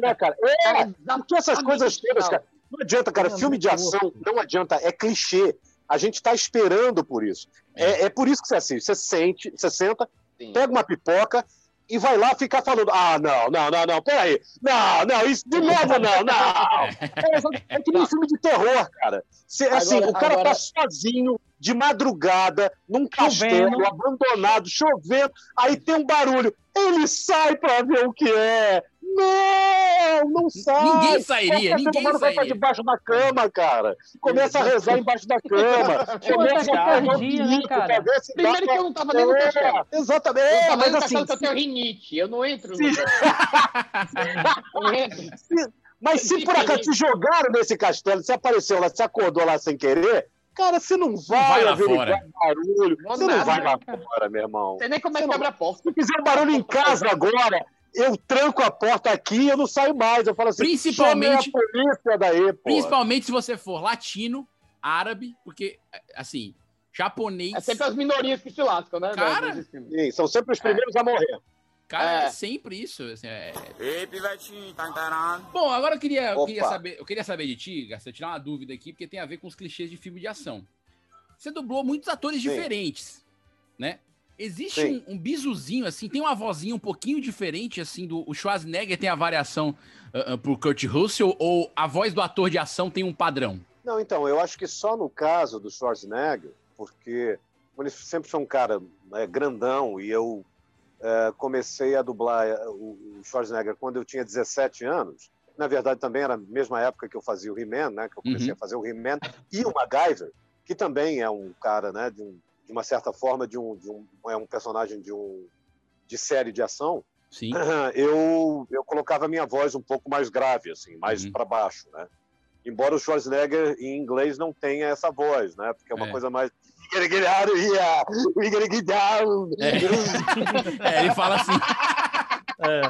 né, cara? É, porque essas coisas todas, cara. Não adianta, cara. Filme de ação, não adianta. É clichê. A gente tá esperando por isso. É, é por isso que você assiste. Você sente, você senta, pega uma pipoca e vai lá ficar falando: ah, não, não, não, não, peraí. Não, não, isso de novo não, não. É, é que nem filme de terror, cara. Cê, assim, Agora- o cara agora- tá sozinho, de madrugada, num castelo, Chovendo. abandonado, chovendo, aí tem um barulho. Ele sai pra ver o que é. Não, não sai. Ninguém sairia, ninguém humano vai sairia. debaixo da cama, cara. Começa a rezar embaixo da cama. Começa a taquicardia, né, cara? se Primeiro que eu não tava nem no É, castelo. Exatamente. Eu É, tava mas assim, que eu tenho rinite, eu não entro. Não entro. Mas se por acaso te jogaram nesse castelo, você apareceu lá, você acordou lá sem querer, cara, você não vai, vai lá averiguar fora. barulho. Vou você não nada, vai lá cara. fora, meu irmão. Não sei nem como é Você que não- abre a porta. Se fizer barulho em casa agora, eu tranco a porta aqui e eu não saio mais. Eu falo assim, Principalmente- polícia daí, pô. Principalmente se você for latino, árabe, porque, assim, japonês. É sempre as minorias que se lascam, né? Cara, nesses filmes. Sim, são sempre os primeiros a morrer. Cara, é, É. sempre isso. assim, é- Ei, pivetinho, tá encarando? Bom, agora eu queria, eu queria saber, eu queria saber de ti, Garcia, tirar uma dúvida aqui, porque tem a ver com os clichês de filme de ação. Você dublou muitos atores Sim. diferentes. né? Existe Sim. um, um bisuzinho, assim, tem uma vozinha um pouquinho diferente, assim, do o Schwarzenegger tem a variação ah, ah, por Kurt Russell, ou a voz do ator de ação tem um padrão? Não, então, eu acho que só no caso do Schwarzenegger, porque ele sempre foi um cara né, grandão e eu eh, comecei a dublar eh, o, o Schwarzenegger quando eu tinha 17 anos. Na verdade, também era a mesma época que eu fazia o He-Man, né? Que eu comecei Uhum. a fazer o He-Man e o MacGyver, que também é um cara, né? De, um- de uma certa forma, de um, de um é um personagem de um de série de ação. Sim. Eu eu colocava a minha voz um pouco mais grave, assim, mais Uhum. para baixo, né? Embora o Schwarzenegger em inglês não tenha essa voz, né? Porque é uma É. coisa mais We gotta get out of here! We gotta get down! É. É, ele fala assim. É.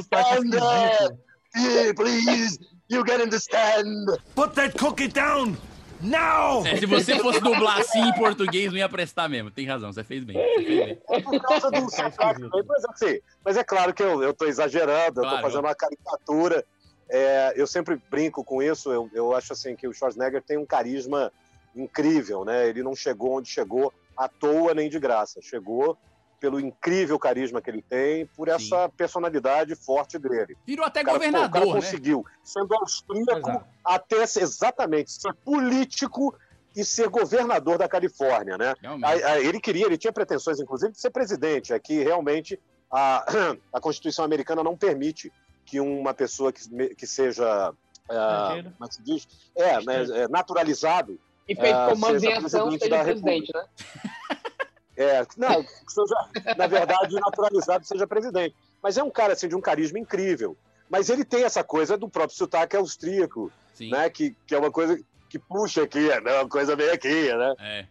Stand esquisito. up! Please! You can understand! Put that cookie down now! É, se você fosse dublar assim em português, não ia prestar mesmo. Tem razão, você fez bem. Você fez bem. É por causa do sarcasmo. Mas, assim, mas é claro que eu, eu tô exagerando, eu Claro. tô fazendo uma caricatura. É, eu sempre brinco com isso. Eu, eu acho assim que o Schwarzenegger tem um carisma incrível, né? Ele não chegou onde chegou à toa nem de graça. Chegou pelo incrível carisma que ele tem, por essa personalidade forte dele. Virou até O cara, pô, o cara governador, né? conseguiu, sendo austríaco, Exato. até exatamente ser político e ser governador da Califórnia, né? Aí- aí ele queria, ele tinha pretensões, inclusive, de ser presidente. É que realmente a, a Constituição americana não permite que uma pessoa que, que seja. como é que se diz? É, né, é, naturalizado. E fez ah, comandos em seja ação, presidente seja da presidente, né? É, não, que seja, na verdade, naturalizado seja presidente. Mas é um cara assim, de um carisma incrível. Mas ele tem essa coisa do próprio sotaque austríaco, Sim. né? Que, que é uma coisa que puxa aqui, é uma coisa meio aqui, né? É.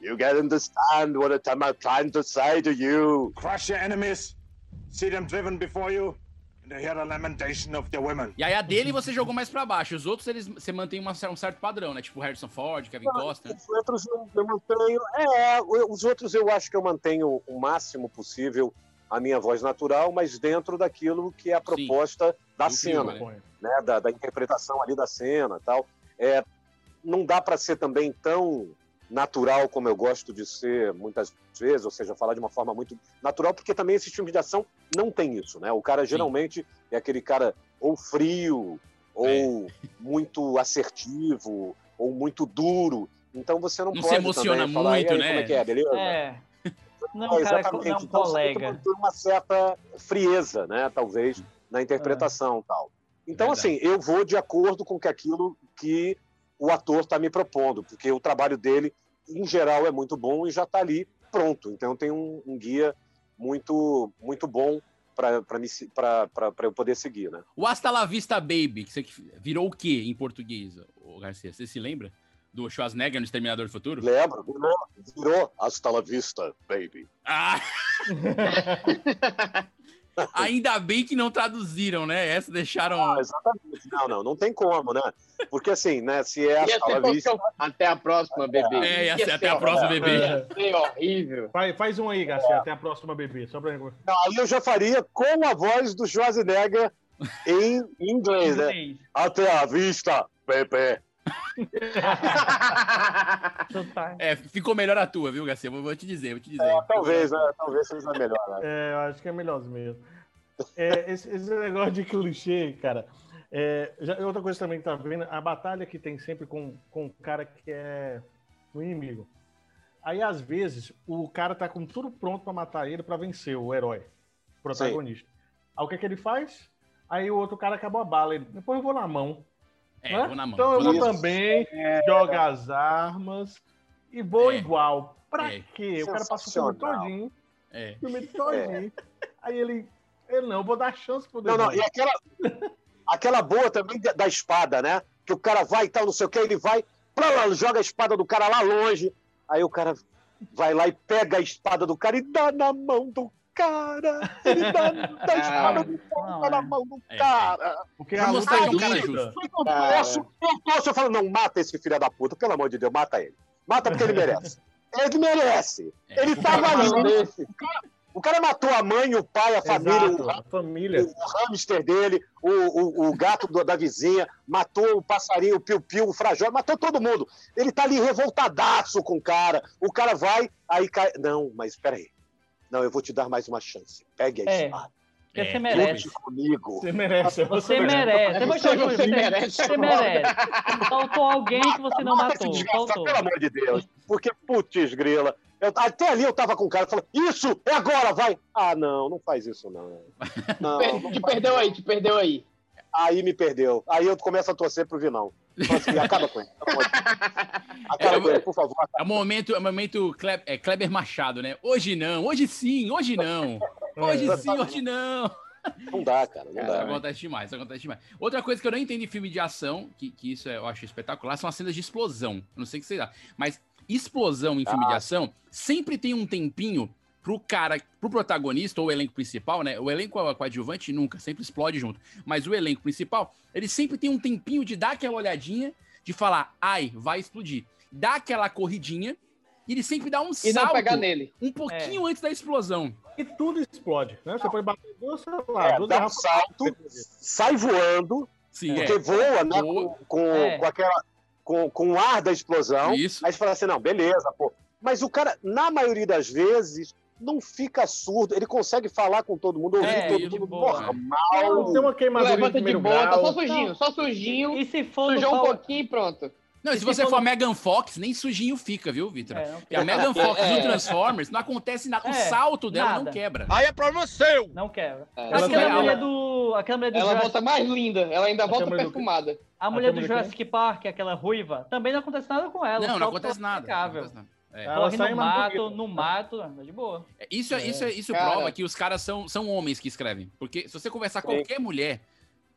You get understand what I'm trying to say to you. Crush your enemies, see them driven before you, E aí a dele você jogou mais pra baixo. Os outros, eles, você mantém uma- um certo padrão, né? Tipo Harrison Ford, Kevin Costner. Os outros eu, eu mantenho. É, os outros eu acho que eu mantenho o máximo possível a minha voz natural, mas dentro daquilo que é a proposta da Do cena, filme, né? né? Da, da interpretação ali da cena e tal. É, não dá para ser também tão natural como eu gosto de ser muitas vezes, ou seja, falar de uma forma muito natural, porque também esses filmes de ação não tem isso, né? O cara geralmente é aquele cara ou frio, ou É. muito assertivo, ou muito duro. Então você não, Não pode se emociona também falar, muito, "E aí, né?" Como é que é, beleza? É. Não, É, cara, não é exatamente. um Então, você tem colega. uma certa frieza, né? Talvez, na interpretação e tal. Então, Verdade. assim, eu vou de acordo com que aquilo que o ator está me propondo, porque o trabalho dele, em geral, é muito bom e já está ali pronto. Então, tem um, um guia muito, muito bom para eu poder seguir, né? O Hasta La Vista Baby, que você virou o quê em português, ô Garcia? Você se lembra? Do Schwarzenegger no Exterminador do Futuro? Lembro, virou, virou Hasta la vista, baby. Ah! Ainda bem que não traduziram, né? Essa deixaram. Ah, exatamente. Não, não, não tem como, né? Porque assim, né? Se é Ia Hasta ser la qualquer vista. Até a próxima, bebê. É, ia ser até a próxima, bebê. Ia ser horrível. Faz, faz um aí, Garcia, até a próxima bebê. Só pra... Não, aí eu já faria com a voz do Schwarzenegger em inglês, né? Inglês. Até a vista, Pepe. É, ficou melhor a tua, viu, Garcia? Vou, vou te dizer, vou te dizer. É, talvez, né? Talvez seja melhor, né? É, eu acho que é melhor mesmo. É, esse, esse negócio de clichê, cara. É, já, outra coisa também que tá vendo, a batalha que tem sempre com, com o cara que é o inimigo. Aí, às vezes, o cara tá com tudo pronto pra matar ele, pra vencer o herói, o protagonista. Aí o que é que ele faz? Aí o outro cara acabou a bala. Ele, depois eu vou na mão. É, né? vou na mão. Então eu vou também, jogo as armas e vou É. igual. Pra É. quê? O cara passa o filme todinho, É. o filme todinho. Aí ele, ele não, eu vou dar chance pro Não, não, e aquela, aquela boa também da da espada, né? Que o cara vai e tal, não sei o que, ele vai, plá, lá, joga a espada do cara lá longe. Aí o cara vai lá e pega a espada do cara e dá na mão do cara. Ele dá, dá espada do cara na é. mão do É, cara. Porque Pra a luta é cara é justo. Eu torço, eu torço, eu falo, não, mata esse filho da puta, pelo amor de Deus, mata ele. Mata porque ele merece. Ele merece. É. Ele tava falando ali. O cara, o O cara matou a mãe, o pai, a família, Exato, o, a família. o hamster dele, o, o, o gato do- da vizinha, matou o passarinho, o piu-piu, o frajó, matou todo mundo. Ele tá ali revoltadaço com o cara. O cara vai, aí cai. Não, mas peraí. Não, eu vou te dar mais uma chance. Pegue a É, espada. Porque É, você merece. Comigo. Você merece. Você merece. Você, Você- você, merece. Você merece. Faltou alguém que você não Mata matou. Faltou. pelo amor de Deus. Porque, putz, grila. Eu- até ali eu tava com o cara falando, isso, é agora, vai. Ah, não, não faz isso, não. Não, não te perdeu aí, te perdeu aí. Aí me perdeu. Aí eu começo a torcer pro Vinão. Assim, acaba com ele. Acaba É, com ele, por favor. É o momento, é o momento Cle- é, Kleber Machado, né? Hoje não, hoje sim, hoje não. Hoje sim, hoje não. Não dá, cara, não Isso dá. acontece demais, isso acontece demais. Outra coisa que eu não entendo em filme de ação, que, que isso é- eu acho espetacular, são as cenas de explosão. Não sei o que vocês acham, mas explosão em filme de ação sempre tem um tempinho pro cara, pro protagonista ou o elenco principal, né? O elenco coadjuvante nunca, sempre explode junto. Mas o elenco principal, ele sempre tem um tempinho de dar aquela olhadinha, de falar, ai, vai explodir. Dá aquela corridinha, e ele sempre dá um E salto pegar nele. um pouquinho antes da explosão. E tudo explode, né? Você pode bater duas, sei lá, É, duas dá um salto, sai voando, Sim, porque é. voa, né? Voa. Com, com, É. com aquela. Com, com o ar da explosão. Isso. Aí você fala assim, não, beleza, pô. Mas o cara, na maioria das vezes, não fica surdo. Ele consegue falar com todo mundo, ouvir É, todo de mundo boa. normal. Tem uma queimadura de Levanta de boa, tá grau. só sujinho, só sujinho. E se for Sujou um pau- pouquinho e pronto. Não, e se E você se for for- Megan Fox, nem sujinho fica, viu, Vitor? É, não E a Megan Fox É. no Transformers não acontece nada. O É, salto dela não nada. quebra. Aí é problema seu! Não quebra. É, Ela aquela não- mulher do. Aquela mulher do Ela Jurassic, volta mais linda, ela ainda volta câmera do- perfumada. A mulher do câmera Jurassic Park, aquela ruiva, também não acontece nada com ela. Não, o não salto acontece é nada. não acontece nada. É. Ela Corre sai no mato, no mato, tá de boa. Isso, é- isso, é- isso Cara. prova que os caras são, são homens que escrevem. Porque se você conversar com qualquer mulher,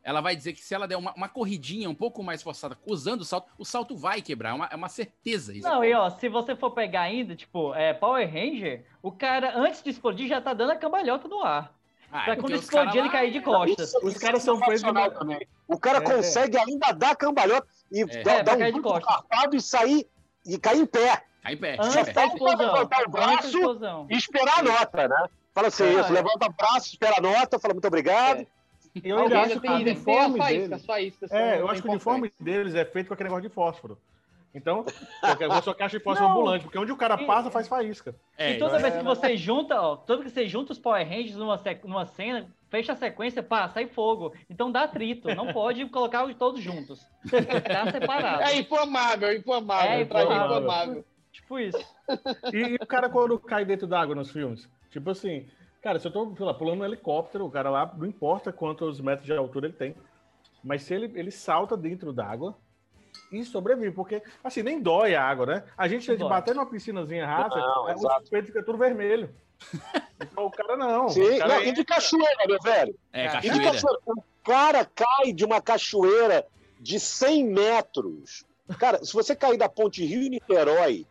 ela vai dizer que se ela der uma, uma corridinha um pouco mais forçada usando o salto, o salto vai quebrar. É uma, é uma certeza isso. Não, e ó, se você for pegar ainda, tipo, é, Power Ranger, o cara, antes de explodir, já tá dando a cambalhota no ar. Ah, é pra quando explodir, ele lá- cair de costas. Isso- Os isso caras é são uma- também. O cara É, consegue ainda dar cambalhota e É. dar, É, dar um de costas. e sair e cair em pé. Em pé. Antes cai em pé. da explosão. levantar o da braço e esperar a nota, né? Fala assim, É. isso, levanta o braço, espera a nota, fala muito obrigado. É. Eu ainda acho que o uniforme deles... É, eu acho que o uniforme deles é feito com aquele negócio de fósforo. Então, coisa só caixa de fósforo Não. ambulante, porque onde o cara passa, faz faísca. É, e toda é, vez que você junta, ó, toda vez que você junta os Power Rangers numa, numa cena, fecha a sequência, pá, sai fogo. Então dá atrito, não pode colocar os todos juntos. Tá separado. É inflamável, inflamável. É traje inflamável. inflamável. Tipo isso. E, e o cara quando cai dentro d'água nos filmes? Tipo assim, cara, se eu tô, sei lá, pulando um helicóptero, o cara lá, não importa quantos metros de altura ele tem, mas se ele, ele salta dentro d'água e sobrevive, porque, assim, nem dói a água, né? A gente, Não de dói. bater numa piscinazinha rasa, Não, é, o peito fica tudo vermelho. Então o cara não. Sim, cara não, e de cachoeira, meu velho. É, E de cachoeira. cachoeira. O cara cai de uma cachoeira de 100 metros. Cara, se você cair da ponte Rio-Niterói,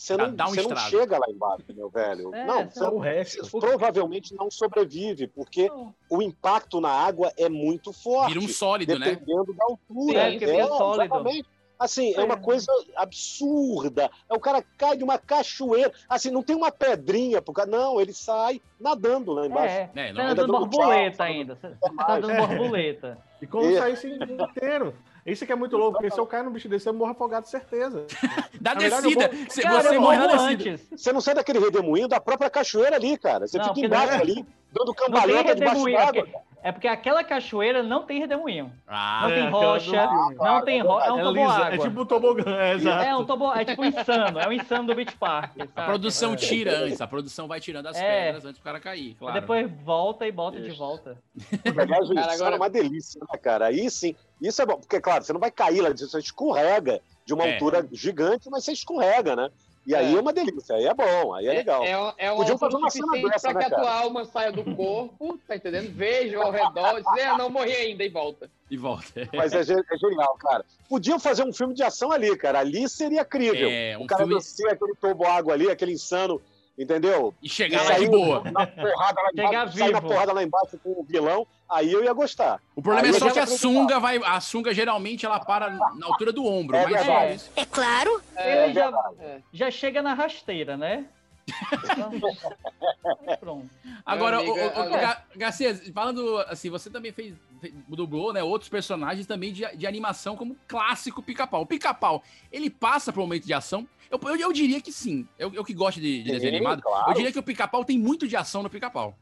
você não, dá um você não chega lá embaixo, meu velho. É, não, você o resto. provavelmente não sobrevive, porque Não. o impacto na água é muito forte. Vira um sólido, né? dependendo da altura. É, porque vira sólido. exatamente. Assim, é É. uma coisa absurda. É, O cara cai de uma cachoeira. Assim, não tem uma pedrinha pro cara. Não, ele sai nadando lá embaixo. É, É, você não, tá dando dando borboleta tchau, ainda. Tá dando É. borboleta. E como É. sair assim inteiro. Isso que é muito louco, porque se eu cair num bicho desse, eu morro afogado, certeza. Da Na verdade, descida. vou- Você, Cara, você eu morre na descida. antes. Você não sai daquele redemoinho da própria cachoeira ali, cara. Você Não, fica embaixo não- ali, dando Não cambalhota debaixo redemoinho. É d'água. porque, é porque aquela cachoeira não tem redemoinho. Ah, Não É, tem aquela rocha, filme. não tem rocha. É um É, tobo lisa, água. é tipo um tobogã, é, exato. É um tobo, é tipo insano, é o insano do Beach Park. a saca? produção É. tira antes. A produção vai tirando as É. pedras antes do cara cair, claro. Depois volta e bota de volta. Cara, isso agora- é uma delícia, né, cara? Aí sim, isso é bom, porque, claro, você não vai cair lá, você escorrega de uma É. altura gigante, mas você escorrega, né? E aí É. é uma delícia, aí é bom, aí é legal. É, é, é uma Podiam fazer uma cena dessa, pra né, que a tua alma saia do corpo, tá entendendo? Veja ao redor, diz, é, não morri ainda e volta. E volta. Mas é, é genial, cara. Podiam fazer um filme de ação ali, cara. Ali seria crível. É, um o cara filme- descer aquele tobo água ali, aquele insano, entendeu? E chegar E lá de boa. Na porrada lá Chegar embaixo, sair na vivo. porrada lá embaixo com o vilão, aí eu ia gostar. O problema Aí é só já que a sunga vai. A sunga geralmente ela para na altura do ombro. É mas isso. É claro. É, Ele já, é. já chega na rasteira, né? Pronto. Agora, Meu amigo, o, o- o- agora- Ga- Garcia, falando assim, você também fez, fez- dublou, né, outros personagens também de, de animação, como o clássico Pica-Pau. O Pica-Pau, ele passa por um momento de ação? Eu, eu, eu diria que sim. Eu, eu que gosto de, de desenho animado, claro. eu diria que o Pica-Pau tem muito de ação no Pica-Pau.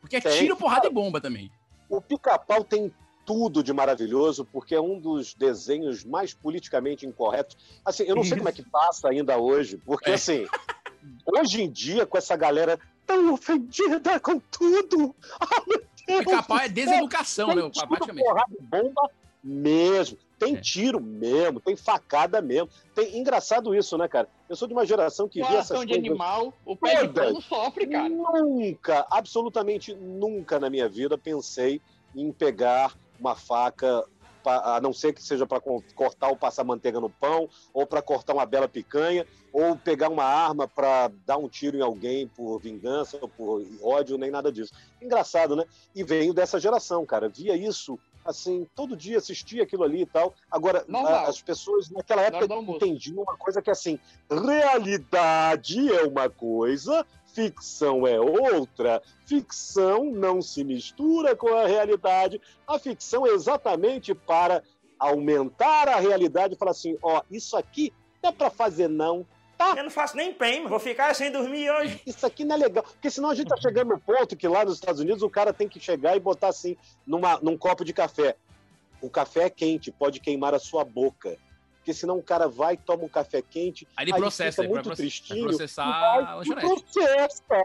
Porque é tiro, porrada e bomba também. O Pica-Pau tem tudo de maravilhoso, porque é um dos desenhos mais politicamente incorretos. Assim, eu não sei como é que passa ainda hoje, porque É. assim, hoje em dia, com essa galera tão ofendida com tudo. O Pica-Pau é deseducação, né, praticamente. porrada e bomba mesmo. Tem É. tiro mesmo, tem facada mesmo. Tem engraçado isso, né, cara? Eu sou de uma geração que via essas Coração de coisas animal, o pé de todas. pano sofre, cara. Nunca, absolutamente nunca na minha vida pensei em pegar uma faca, a não ser que seja para cortar ou passar manteiga no pão, ou para cortar uma bela picanha, ou pegar uma arma para dar um tiro em alguém por vingança ou por ódio, nem nada disso. Engraçado, né? E veio dessa geração, cara. Via isso assim, todo dia assistia aquilo ali e tal. Agora, a- as pessoas naquela Na época entendiam uma coisa que assim, realidade é uma coisa, ficção é outra. Ficção não se mistura com a realidade. A ficção é exatamente para aumentar a realidade e falar assim, ó, isso aqui é para fazer não, tá? Eu não faço nem PEM, vou ficar sem dormir hoje. Isso aqui não é legal. Porque senão a gente tá chegando no ponto que lá nos Estados Unidos o cara tem que chegar e botar assim numa, num copo de café. O café é quente, pode queimar a sua boca. Porque senão o cara vai, toma um café quente, Aí ele processa, fica ele vai muito proce- vai tristinho. processar e vai a lanchonete. processa.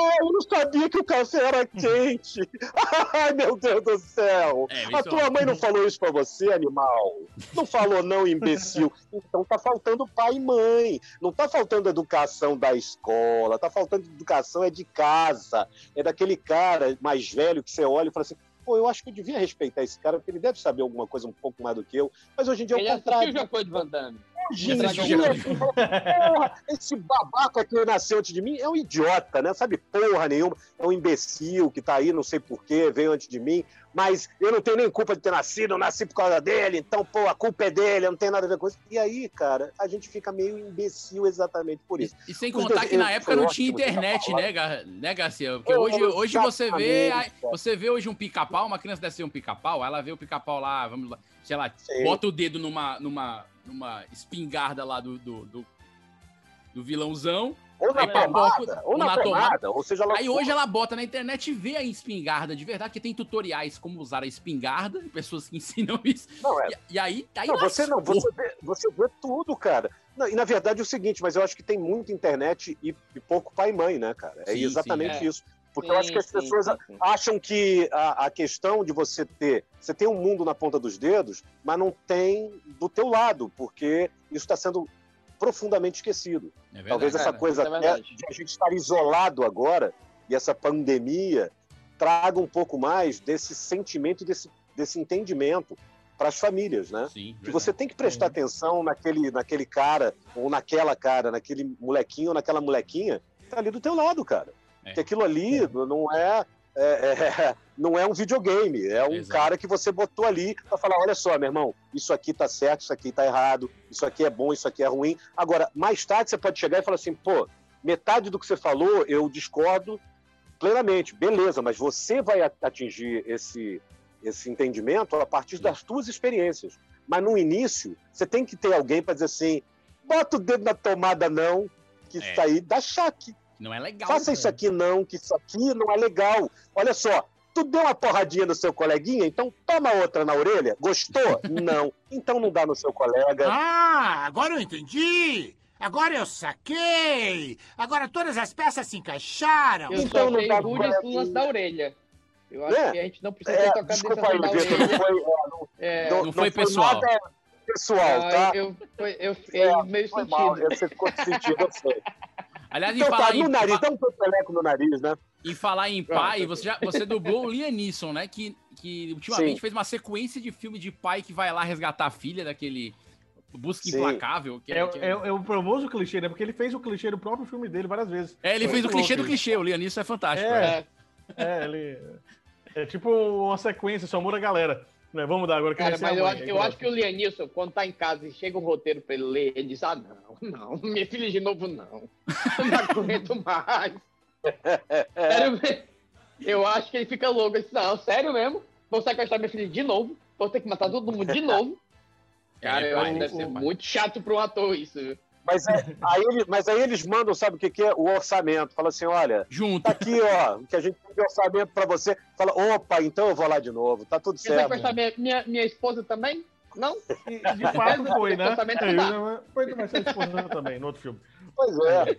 Ah, eu não sabia que o café era quente. Ai, meu Deus do céu. É, a isso- tua mãe não falou isso pra você, animal? Não falou não, imbecil. Então tá faltando pai e mãe. Não tá faltando educação da escola. Tá faltando educação é de casa. É daquele cara mais velho que você olha e fala assim, pô, eu acho que eu devia respeitar esse cara, porque ele deve saber alguma coisa um pouco mais do que eu. Mas hoje em dia é Ele o assistiu o contrário. Jean-Claude Van Damme. O assim, porra, esse babaca que nasceu antes de mim é um idiota, né? Sabe porra nenhuma. É um imbecil que tá aí, não sei porquê, veio antes de mim. Mas eu não tenho nem culpa de ter nascido, eu nasci por causa dele, então, pô, a culpa é dele, eu não tem nada a ver com isso. E aí, cara, a gente fica meio imbecil exatamente por isso. E sem Os contar que na época não tinha internet, né, Gar- né, Garcia? Porque Eu- hoje, hoje você vê, cara. você vê hoje um pica-pau, uma criança deve ser um pica-pau, ela vê o pica-pau lá, vamos lá, sei lá, Sim. bota o dedo numa, numa, numa espingarda lá do, do, do, do vilãozão. Ou na tomada, ou na tomada, ou seja Aí hoje ela bota na internet e vê a espingarda de verdade, que tem tutoriais como usar a espingarda, pessoas que ensinam isso. Não, é. E, e aí, aí Não, você não, você vê, você vê tudo, cara. Não, e na verdade é o seguinte, mas eu acho que tem muita internet e, e pouco pai e mãe, né, cara? É Sim, exatamente sim, é. isso. Porque eu acho que as Sim, pessoas sim, sim. acham que a, a questão de você ter. Você tem um mundo na ponta dos dedos, mas não tem do teu lado, porque isso está sendo profundamente esquecido. É verdade. Talvez essa É, coisa é de a gente estar isolado agora e essa pandemia traga um pouco mais desse sentimento desse, desse entendimento para as famílias, né? Sim, que você tem que prestar atenção naquele, naquele cara, ou naquela cara, naquele molequinho ou naquela molequinha que tá ali do teu lado, cara. É. Que aquilo ali não é, é- é- não é um videogame, é um Exato. cara que você botou ali para falar, olha só, meu irmão, isso aqui tá certo, isso aqui tá errado, isso aqui é bom, isso aqui é ruim. Agora, mais tarde você pode chegar e falar assim, pô, metade do que você falou eu discordo plenamente, beleza, mas você vai atingir esse, esse entendimento a partir das tuas experiências. Mas no início, você tem que ter alguém para dizer assim: bota o dedo na tomada, não, que É. isso aí dá choque. Não é legal. Faça isso aqui, não, que isso aqui não é legal. Olha só, tu deu uma porradinha no seu coleguinha, então toma outra na orelha. Gostou? não. Então não dá no seu colega. Ah, agora eu entendi! Agora eu saquei! Agora todas as peças se encaixaram! Eu Então não dá no lance da orelha. Eu acho É. que a gente não precisa É, nesse desculpa aí, da Vitor, não foi, é, não, É, não- Não foi pessoal. nada pessoal, não, tá? eu, eu, eu fiquei É, meio foi mal, sentido. Você ficou sentido, eu sei. Aliás, em Então falar tá, em, no nariz, dá um peleco no nariz, né? em falar em Pronto. pai, você, já, você dublou o Liam Neeson, né? Que, que ultimamente Sim. fez uma sequência de filme de pai que vai lá resgatar a filha daquele Busca Sim. Implacável. Que, É, que- é, é o famoso clichê, né? Porque ele fez o clichê do próprio filme dele várias vezes. É, ele fez o clichê do louco clichê, o Lianisson é fantástico. É. É. É, ele. É tipo uma sequência, só muda a galera. Né, Vamos dar agora. que Cara, mas a eu, acho, eu acho que o Lianilson, quando tá em casa e chega um roteiro pra ele ler, ele diz: Ah, não, não, minha filha de novo não. Eu não aguento mais. Sério mesmo. Eu acho que ele fica louco. Ele diz, não, sério mesmo? Vou sequestrar minha filha de novo. Vou ter que matar todo mundo de novo. Cara, É, eu pai, acho que deve ser muito chato pra um ator isso. viu? Mas, é- aí ele- mas aí eles mandam, sabe o que, que é? O orçamento. Fala assim: olha, Junto. tá aqui, ó, o que a gente tem de orçamento pra você. Fala, opa, então eu vou lá de novo. Tá tudo Quer certo. minha, minha esposa também? Não? E, de fato foi, né? É, eu- Foi ser esposa também, no outro filme. Pois é.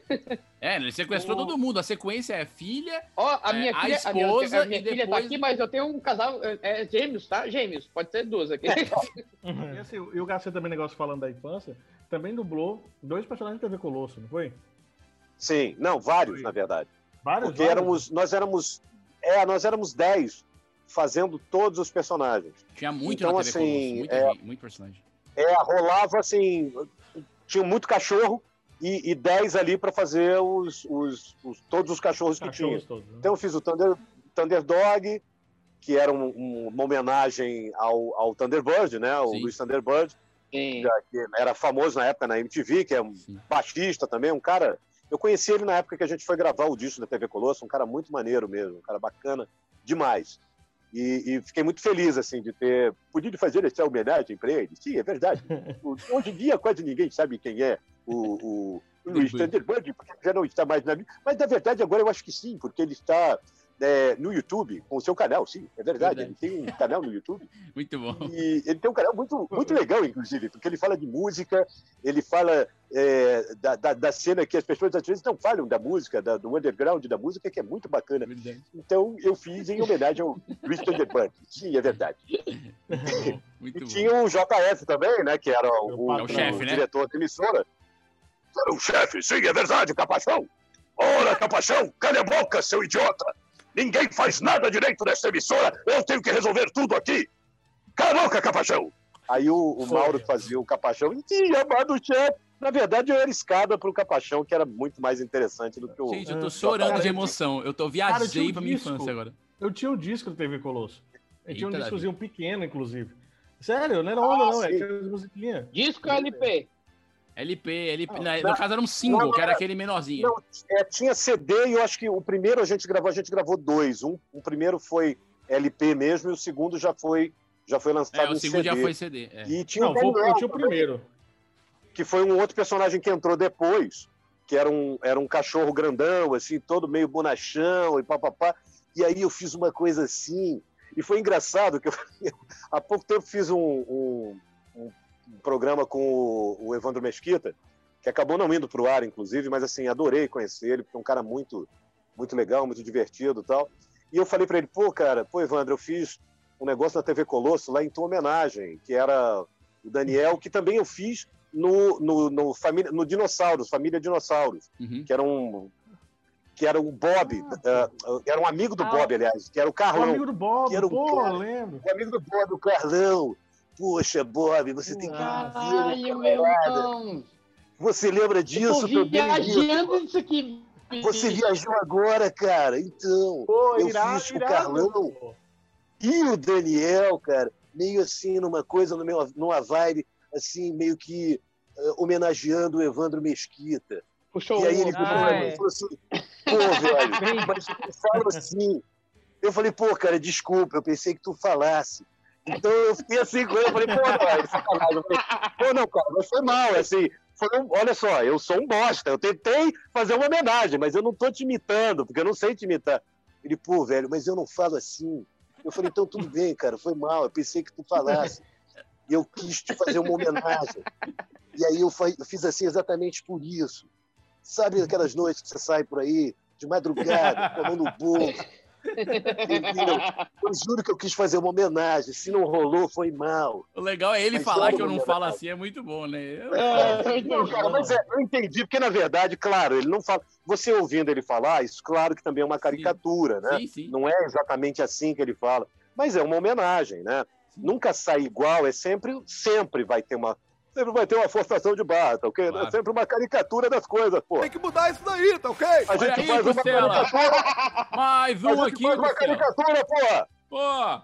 É, ele sequestrou O- todo mundo. A sequência é filha, Ó, a É, minha a filha, a minha, esposa a minha e filha depois- tá aqui, mas eu tenho um casal, é, é gêmeos, tá? Gêmeos, pode ser duas aqui. E, assim, e o Garcia também, negócio falando da infância, também dublou dois personagens de TV Colosso, não foi? Sim, não, vários, na verdade. Vários, Porque vários? éramos, nós éramos. É, nós éramos 10 fazendo todos os personagens. tinha muito Então, na TV assim, Colosso. Muita é- muito personagem. É, rolava assim. Tinha muito cachorro e, e 10 ali para fazer os, os, os- todos os cachorros que Cachorros tinha. todos, né? Então eu fiz o Thunder, Thunder Dog, que era um- um- uma homenagem ao, ao Thunderbird, né? O Sim. Luiz Thunderbird, Sim. que era famoso na época na MTV, que é um baixista também, um cara. Eu conheci ele na época que a gente foi gravar o disco da TV Colosso, um cara muito maneiro mesmo, um cara bacana demais. E, e fiquei muito feliz, assim, de ter podido fazer essa homenagem para ele. Sim, é verdade. O- Hoje em dia quase ninguém sabe quem é o, o Luiz Thunderbird, porque já não está mais na vida. Mas, na verdade, agora eu acho que sim, porque ele está é, no YouTube, com o seu canal, sim, é verdade. Verdade. Ele tem um canal no YouTube Muito bom. e ele tem um canal muito, muito legal, inclusive, porque ele fala de música, ele fala é, da, da, da cena que as pessoas às vezes não falam da música, da- do underground da música, que é muito bacana. Então eu fiz em homenagem ao Luiz Thunderbird. Sim, é verdade. Muito E bom. tinha o JF também, né? Que era o, É o chefe, né? diretor da emissora. Era o chefe, sim, é verdade, Capachão. Ora, Capachão, cala a boca, seu idiota. Ninguém faz nada direito nessa emissora, eu tenho que resolver tudo aqui. Cala a boca, Capachão. Aí o, o Mauro fazia o Capachão, sim, amado chefe. Na verdade, eu era escada pro Capachão, que era muito mais interessante do que o... Gente, eu tô chorando cara, de emoção. Eu tô Cara, viajei tinha um pra minha disco. infância agora. Eu tinha um disco do TV Colosso. Eu tinha um Eita, discozinho pequeno, inclusive. Sério, não era onda, Ah, não, é sim. tinha as musiquinhas. Disco LP. LP, LP. Não, na- no caso era um single, não, que era era- aquele menorzinho. Não, é, tinha CD e eu acho que o primeiro a gente gravou, a gente gravou dois. Um, o primeiro foi LP mesmo e o segundo já foi, já foi lançado É, o segundo CD. já foi CD. é. E tinha Não, o foi- Daniel eu tinha o primeiro. que foi um outro personagem que entrou depois, que era um, era um cachorro grandão, assim, todo meio bonachão e papapá. E aí eu fiz uma coisa assim, e foi engraçado que eu há pouco tempo fiz um, um, um programa com o, o Evandro Mesquita, que acabou não indo para o ar, inclusive, mas assim, adorei conhecer ele, porque é um cara muito, muito legal, muito divertido e tal. E eu falei para ele, pô, cara, pô, Evandro, eu fiz um negócio na TV Colosso lá em tua homenagem, que era o Daniel, que também eu fiz no, no, no, família, no Dinossauros, Família Dinossauros, Uhum. que era um que era um Bob, eh, era um amigo do Bob, aliás, que era o O Carlão. amigo do Bob, que era um pô, cara- lembro. O amigo do Bob, o Carlão. Poxa, Bob, você tem que ver, Caralho, meu irmão. Você lembra Eu disso tô também? Viajando isso aqui. Você viajou agora, cara. Então, Pô, eu irado, fiz com o Carlão pô. e o Daniel, cara, meio assim, numa coisa, numa, vibe, assim, meio que eh, homenageando o Evandro Mesquita. Puxou E aí ele falou, ah, ele falou assim, pô, velho, mas tu fala assim. Eu falei, pô, cara, desculpa, eu pensei que tu falasse. Então eu fiquei assim com ele, eu falei, pô, não, é. Eu falei, pô, não, cara, mas foi mal, assim. Foi um- olha só, eu sou um bosta. Eu tentei fazer uma homenagem, mas eu não tô te imitando, porque eu não sei te imitar. Ele, pô, velho, mas eu não falo assim. Eu falei, então tudo bem, cara, foi mal. Eu pensei que tu falasse. E eu quis te fazer uma homenagem. E aí eu, eu fiz assim exatamente por isso. Sabe aquelas noites que você sai por aí, de madrugada, com a Eu juro que eu quis fazer uma homenagem. Se não rolou, foi mal. O legal é ele Mas falar é que eu não falo assim, é muito bom, né? Eu- Não, cara, mas é, eu entendi, porque na verdade, claro, ele não fala. Você ouvindo ele falar, isso claro que também é uma caricatura, né? Sim, sim. Não é exatamente assim que ele fala, mas é uma homenagem, né? Nunca sai igual, é sempre, sempre vai ter uma. Sempre vai ter uma forçação de barra, tá ok? É sempre uma caricatura das coisas, pô. Tem que mudar isso daí, tá ok? A Olha gente aí, faz uma Costela. caricatura. Mais um aqui, faz uma Costela. caricatura, pô. Pô!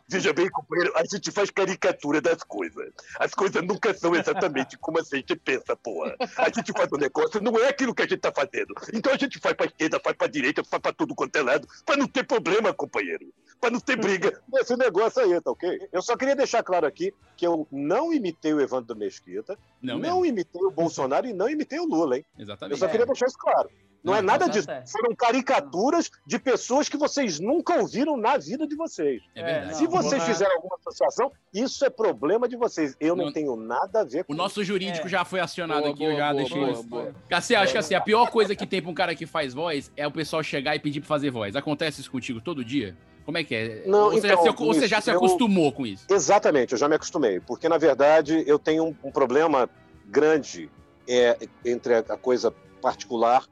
Veja bem, companheiro, a gente faz caricatura das coisas. As coisas nunca são exatamente como a gente pensa, porra. A gente faz um negócio, não é aquilo que a gente tá fazendo. Então a gente faz pra esquerda, faz pra direita, faz pra tudo quanto é lado, pra não ter problema, companheiro. Pra não ter briga. Esse negócio aí, tá ok? Eu só queria deixar claro aqui que eu não imitei o Evandro Mesquita, Não não, mesmo. imitei o Bolsonaro e não imitei o Lula, hein? Exatamente. Eu só queria deixar isso claro. Não, Não, é nada tá disso. certo. Foram caricaturas de pessoas que vocês nunca ouviram na vida de vocês. É verdade. Se vocês Porra. fizeram alguma associação, isso é problema de vocês. Eu não, tenho nada a ver com O nosso jurídico já foi acionado Boa, aqui, eu boa, já boa, deixei boa, isso. boa. Cassia, acho que assim, a pior coisa que tem pra um cara que faz voz é o pessoal chegar e pedir pra fazer voz. Acontece isso contigo todo dia? Como é que é? Não, ou, você já então, se, ou você já isso, se eu- acostumou com isso? Exatamente, eu já me acostumei. Porque, na verdade, eu tenho um, um problema grande é, entre a, a coisa particular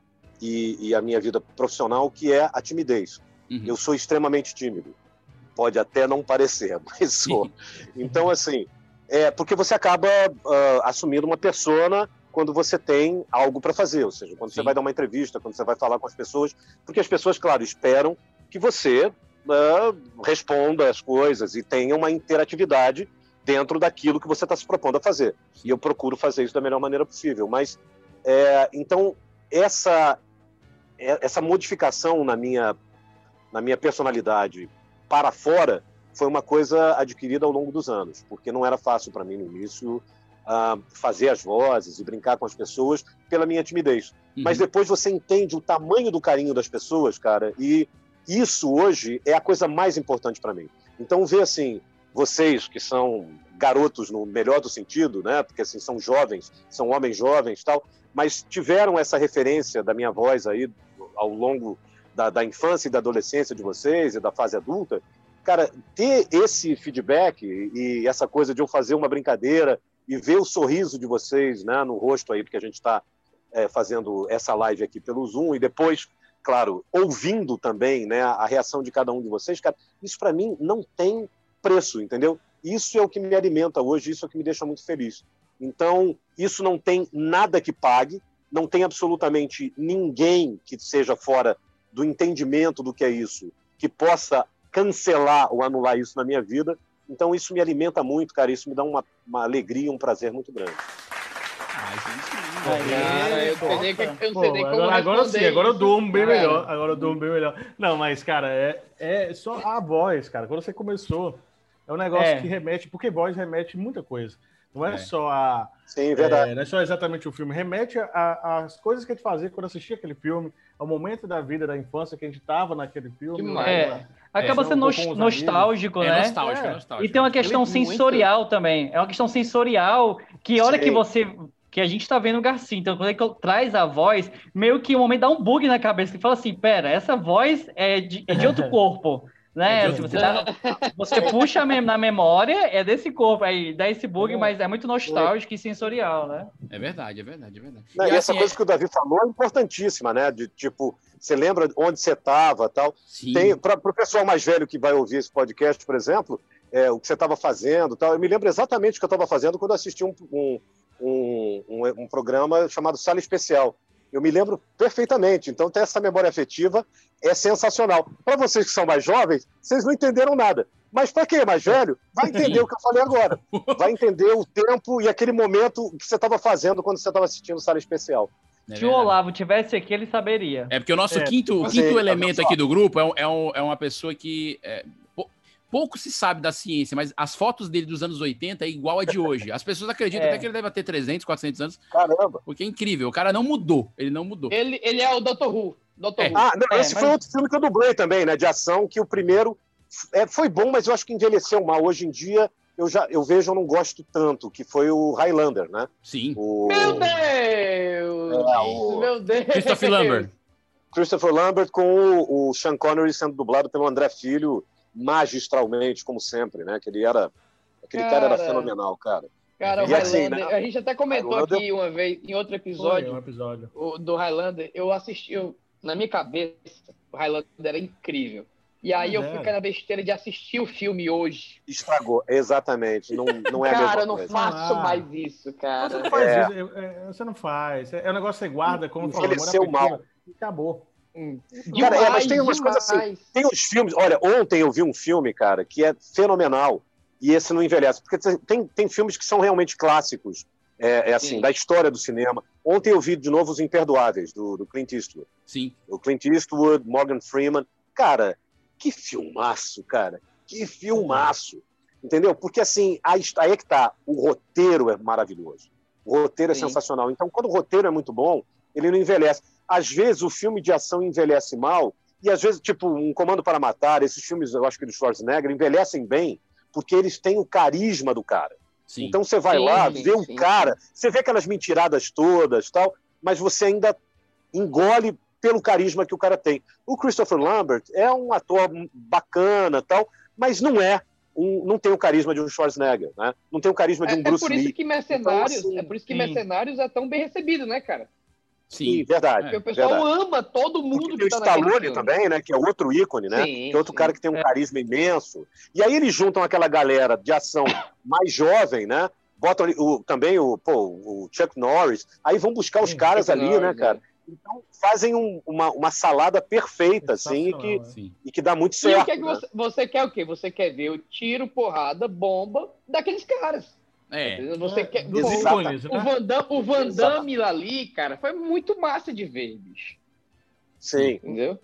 e, e a minha vida profissional, que é a timidez. Uhum. Eu sou extremamente tímido. Pode até não parecer, mas sou. Então, assim, é porque você acaba ah, assumindo uma persona quando você tem algo para fazer, ou seja, quando você vai dar uma entrevista, quando você vai falar com as pessoas, porque as pessoas, claro, esperam que você ah, responda as coisas e tenha uma interatividade dentro daquilo que você está se propondo a fazer. E eu procuro fazer isso da melhor maneira possível. Mas, é, então, essa, é- essa modificação na minha, na minha personalidade para fora foi uma coisa adquirida ao longo dos anos, porque não era fácil para mim no início ah, fazer as vozes e brincar com as pessoas pela minha timidez. Mas depois você entende o tamanho do carinho das pessoas, cara, e isso hoje é a coisa mais importante para mim. Então, ver assim, vocês que são garotos no melhor do sentido, né? Porque assim são jovens, são homens jovens, tal, mas tiveram essa referência da minha voz aí ao longo da, da infância e da adolescência de vocês e da fase adulta. Cara, ter esse feedback e essa coisa de eu fazer uma brincadeira e ver o sorriso de vocês, né, no rosto aí, porque a gente está fazendo essa live aqui pelo Zoom e depois claro, ouvindo também né, a reação de cada um de vocês, cara, isso para mim não tem preço, entendeu? Isso é o que me alimenta hoje, isso é o que me deixa muito feliz. Então, isso não tem nada que pague, não tem absolutamente ninguém que seja fora do entendimento do que é isso, que possa cancelar ou anular isso na minha vida. Então, isso me alimenta muito, cara, isso me dá uma, uma alegria, um prazer muito grande. É, eu sei que- Pô, agora, agora sim, agora eu durmo bem Cara, melhor. Agora eu durmo bem melhor. Não, mas, cara, é, é só a voz, cara. Quando você começou, é um negócio É. que remete, porque voz remete muita coisa. Não é, É. só a. Sim, verdade. é, não é só exatamente o filme, remete às coisas que a gente fazia quando assistia aquele filme, ao momento da vida, da infância que a gente tava naquele filme. É, né? acaba É, sendo um nostálgico, amigos. né? É nostálgico, é nostálgico. E tem uma questão Ele muito- sensorial também. É uma questão sensorial que a hora Sim. que você. Que a gente tá vendo o Garcia, então quando ele traz a voz, meio que o momento dá um bug na cabeça, que fala assim: pera, essa voz é de, é de outro corpo. Né? É outro você, dá- você puxa na memória, é desse corpo, aí dá esse bug, mas é muito nostálgico e sensorial, né? É verdade, é verdade, é verdade. Não, e E essa assim, coisa que o Davi falou é importantíssima, né? De tipo, você lembra onde você estava tal. Tem para o pessoal mais velho que vai ouvir esse podcast, por exemplo, é, o que você estava fazendo tal. Eu me lembro exatamente o que eu estava fazendo quando eu assisti um, um, um, um- um programa chamado Sala Especial. Eu me lembro perfeitamente. Então, ter essa memória afetiva é sensacional. Para vocês que são mais jovens, vocês não entenderam nada. Mas para quem é mais velho, vai entender o que eu falei agora. Vai entender o tempo e aquele momento que você estava fazendo quando você estava assistindo Sala Especial. Se o Olavo tivesse aqui, ele saberia. É porque o nosso É. quinto, quinto elemento aqui do grupo é, um- é, um- é uma pessoa que é, pouco se sabe da ciência, mas as fotos dele dos anos 80 é igual a de hoje. As pessoas acreditam É. até que ele deve ter 300, 400 anos. Caramba! Porque é incrível. O cara não mudou. Ele não mudou. Ele, ele é o Dr. Who. Dr. Who. Ah, não, É, esse mas- foi outro filme que eu dublei também, né? De ação, que o primeiro é, foi bom, mas eu acho que envelheceu mal. Hoje em dia, eu já eu vejo, eu não gosto tanto, que foi o Highlander, né? Sim. O... Meu Deus! É, o- Meu Deus! Christopher Lambert. Christopher Lambert com o, o Sean Connery sendo dublado pelo André Filho magistralmente, como sempre, né? Que ele era. Aquele cara, era Cara. fenomenal, cara. Cara, o E assim, Highlander, né? a gente até comentou Highlander- aqui uma vez, em outro Foi episódio, um episódio. o- do Highlander, eu assisti, eu, na minha cabeça, o Highlander era incrível. E aí Mas eu é. fiquei na besteira de assistir o filme hoje. Estragou, exatamente. Não, não é a cara, mesma eu não coisa. faço Ah. mais isso, cara. Você não faz É. isso, é, é, você não faz. É, é um negócio que você guarda, como Envelheceu afetiva, mal. e acabou. Cara, é, mas tem Demais, umas coisas assim. demais. Tem uns filmes. Olha, ontem eu vi um filme, cara, que é fenomenal. E esse não envelhece. Porque tem, tem filmes que são realmente clássicos, é, é assim, Sim. da história do cinema. Ontem eu vi de novo Os Imperdoáveis, do, do Clint Eastwood. Sim. O Clint Eastwood, Morgan Freeman. Cara, que filmaço, cara. Que filmaço. Entendeu? Porque assim, aí, aí é que tá. O roteiro é maravilhoso. O roteiro é Sim. sensacional. Então, quando o roteiro é muito bom, ele não envelhece. Às vezes, o filme de ação envelhece mal, e às vezes, tipo, Um Comando para Matar, esses filmes, eu acho que do Schwarzenegger, envelhecem bem, porque eles têm o carisma do cara. Sim. Então, você vai Sim, lá, sim, vê o sim, cara, você vê aquelas mentiradas todas tal, mas você ainda engole pelo carisma que o cara tem. O Christopher Lambert é um ator bacana tal, mas não é um, não tem o carisma de um Schwarzenegger, né? Não tem o carisma de um É, é Bruce por Lee. isso que Mercenários, Então, assim, é por isso que sim. Mercenários é tão bem recebido, né, cara? Sim, verdade. Porque o pessoal verdade. ama todo mundo Tem que o tá naquele Stallone também, né? Que é outro ícone, né? Sim, que é outro sim. cara que tem um carisma imenso. E aí eles juntam aquela galera de ação mais jovem, né? Botam ali o, também o, pô, o Chuck Norris. Aí vão buscar os caras Chuck ali, Norris, né, cara? Então fazem um- uma, uma salada perfeita, assim, e que, e que dá muito E certo. o que é que né? você, você quer o quê? Você quer ver o tiro, porrada, bomba daqueles caras. É. Você É, quer. dos Pô, ícones, o né? Van Damme, o Van. Damme ali, cara, foi muito massa de ver, bicho. Sim. Entendeu?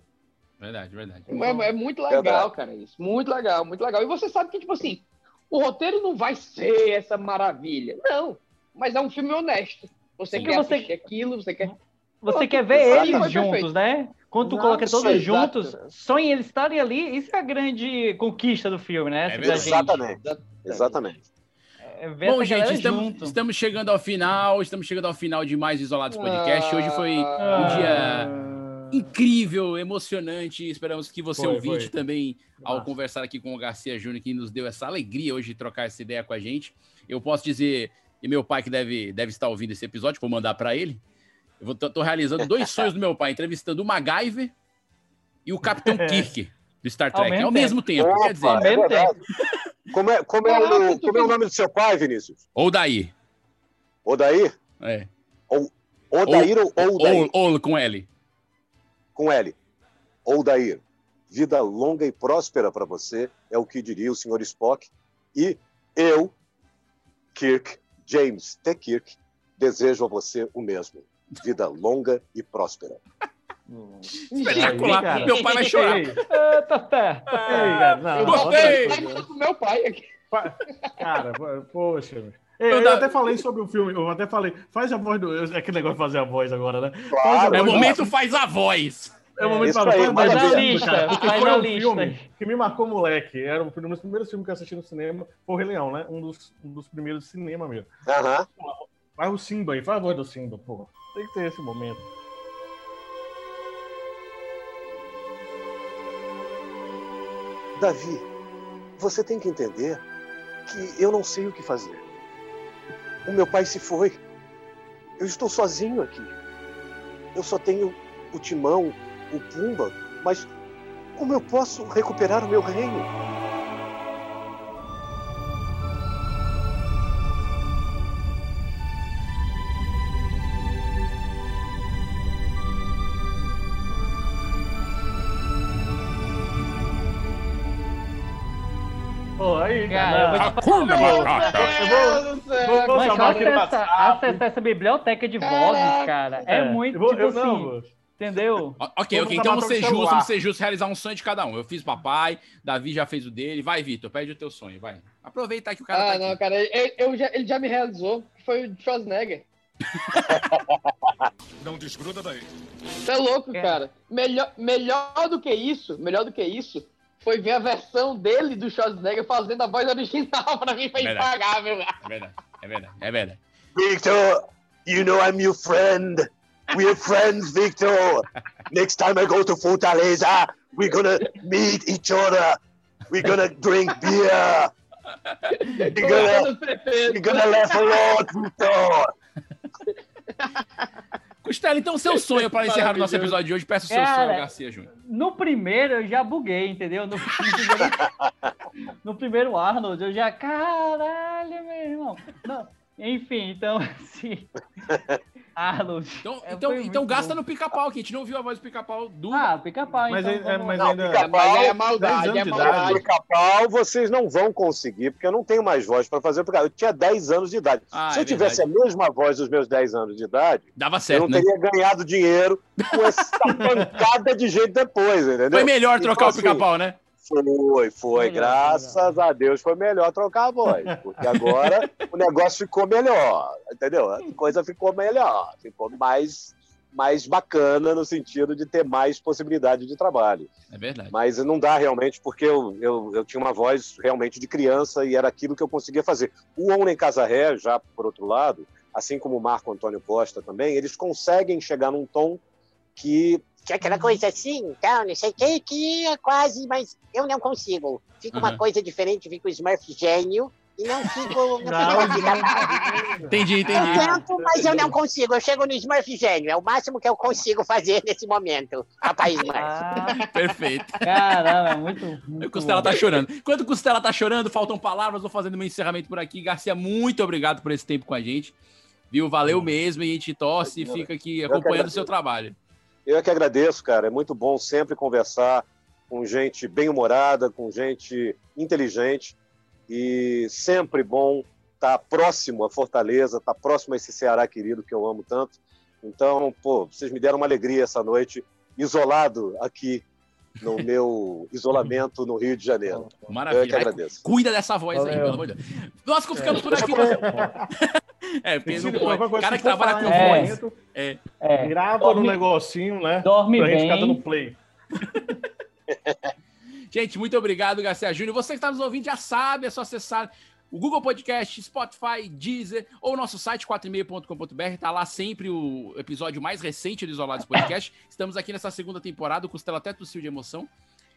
Verdade, verdade. É, é muito legal, Verdade. cara, isso. Muito legal, muito legal. E você sabe que, tipo assim, o roteiro não vai ser essa maravilha. Não. Mas é um filme honesto. Você Sim. quer Você- assistir aquilo, você quer. Você Pronto, quer ver eles juntos, perfeito. né? Quando tu Exato, coloca todos exato. juntos, só em eles estarem ali, isso é a grande conquista do filme, né? da gente. Exatamente. Exatamente. É ver Bom, gente, estamos, estamos chegando ao final. Estamos chegando ao final de mais Isolados Podcast. Hoje foi um Ah. dia incrível, emocionante. Esperamos que você, Foi, ouvinte, foi. também, ao Massa. conversar aqui com o Garcia Júnior, que nos deu essa alegria hoje de trocar essa ideia com a gente. Eu posso dizer, e meu pai que deve, deve estar ouvindo esse episódio, vou mandar para ele. Eu vou, tô, tô realizando dois sonhos do meu pai, entrevistando o MacGyver e o Capitão Kirk do Star Ao Trek. mesmo Ao mesmo tempo, Opa, quer dizer. é verdade. Como é, como, é o, como é o nome do seu pai, Vinícius? Ou daí. Odair? É. Ou, Odair ou Odair? Ou, ou com L. Com L. Odair. Vida longa e próspera para você, é o que diria o senhor Spock. E eu, Kirk, James T. Kirk, desejo a você o mesmo. Vida longa e próspera. Espetacular. cara. Meu pai vai chorar. Ei, Ah, tá certo. ei, não, Gostei! tô com meu pai aqui. Cara, po- poxa. Ei, Eu Eu, da- até falei sobre o filme, eu até falei, faz a voz do. É aquele negócio de fazer a voz agora, né? Claro, Faz a É o momento faz a voz. É o momento pra aí, faz a lista, porque faz foi a um lista. filme que me marcou moleque. Era um dos primeiros filmes que eu assisti no cinema, foi o Rei Leão, né? Um dos, um dos primeiros de cinema mesmo. Aham. Faz o Simba aí, faz a voz do Simba, pô. Tem que ter esse momento. Davi, você tem que entender que eu não sei o que fazer. O meu pai se foi. Eu estou sozinho aqui. Eu só tenho o Timão, o Pumba, mas como eu posso recuperar o meu reino? Aí, Cara, eu vou Hakuna Matata. Mas acessar essa biblioteca de vozes, cara, é, muito, eu vou, tipo eu, assim, não, entendeu? Ok, Vamos ok. Então vamos ser justos, vamos ser justos, realizar um sonho de cada um. Eu fiz papai, Davi já fez o dele. Vai, Vitor, pede o teu sonho, vai. Aproveita que o cara Ah, tá não, aqui. cara, ele, eu já, ele já me realizou, foi o Schwarzenegger. Não desgruda daí. Você é louco, cara. Melhor, melhor do que isso, melhor do que isso, foi ver a versão dele do Schwarzenegger fazendo a voz original. pra mim foi Verdade. impagável. É verdade, é verdade, é verdade. Victor, you know I'm your friend. We're friends, Victor. Next time I go to Fortaleza, we're gonna meet each other. We're gonna drink beer. We're gonna, we're gonna laugh a lot, Victor. Costela, então seu sonho para encerrar o nosso episódio de hoje. Peço o seu Cara, sonho, Garcia Júnior. No primeiro eu já buguei, entendeu? No, no primeiro, no primeiro Arnold eu já, caralho, meu irmão. Não, enfim, então, assim, Ah, Lúcio. Então, É, então, então gasta bom. no pica-pau, que a gente não viu a voz do pica-pau do. Ah, pica-pau, Mas, então. é- é- mas. Não, ainda. pica-pau, Mas é 10 maldade, é de maldade. Pica-pau vocês não vão conseguir, porque eu não tenho mais voz para fazer. Porque eu tinha 10 anos de idade. Ah, Se é eu tivesse verdade. a mesma voz dos meus 10 anos de idade, Dava eu certo, não né? teria ganhado dinheiro com essa pancada de gente depois, entendeu? Foi melhor Então, trocar o assim, pica-pau, né? Foi, foi. Melhor, Graças a Deus foi melhor trocar a voz. Porque agora o negócio ficou melhor, entendeu? A coisa ficou melhor, ficou mais, mais bacana no sentido de ter mais possibilidade de trabalho. É verdade. Mas não dá realmente, porque eu, eu, eu tinha uma voz realmente de criança e era aquilo que eu conseguia fazer. O Homem em Casa Ré, já por outro lado, assim como o Marco Antônio Costa também, eles conseguem chegar num tom que Tinha aquela coisa assim, tal, não sei o que, que é quase, mas eu não consigo. Fica uma Uhum. coisa diferente, fica o Smurf gênio e não fico. Não, Não, fico na Entendi, Eu entendi. tento, mas eu não consigo. Eu chego no Smurf gênio. É o máximo que eu consigo fazer nesse momento. Papai Smurf. Ah, Perfeito. caramba, muito. O muito Costela bom. tá chorando. Enquanto o Costela tá chorando, faltam palavras, vou fazendo meu encerramento por aqui. Garcia, muito obrigado por esse tempo com a gente. Viu? Valeu mesmo e a gente torce e fica aqui que acompanhando o seu trabalho. Eu é que agradeço, cara. É muito bom sempre conversar com gente bem-humorada, com gente inteligente e sempre bom estar próximo a Fortaleza, estar próximo a esse Ceará querido que eu amo tanto. Então, pô, vocês me deram uma alegria essa noite, isolado aqui no meu isolamento no Rio de Janeiro. Eu é que Maravilha. Agradeço. cuida dessa voz aí, Valeu. pelo amor de Deus. Nós ficamos por aqui. É, porque não pode. qualquer coisa, cara se que trabalha com em voz. momento, É. É, Grava Dorme- no negocinho, né? dorme pra gente bem. ficar dando play. Gente, muito obrigado, Garcia Júnior. Você que está nos ouvindo já sabe, é só acessar o Google Podcast, Spotify, Deezer ou nosso site 4e5.com.br. Tá lá sempre o episódio mais recente do Isolados Podcast. Estamos aqui nessa segunda temporada, o Costela até tossiu de emoção.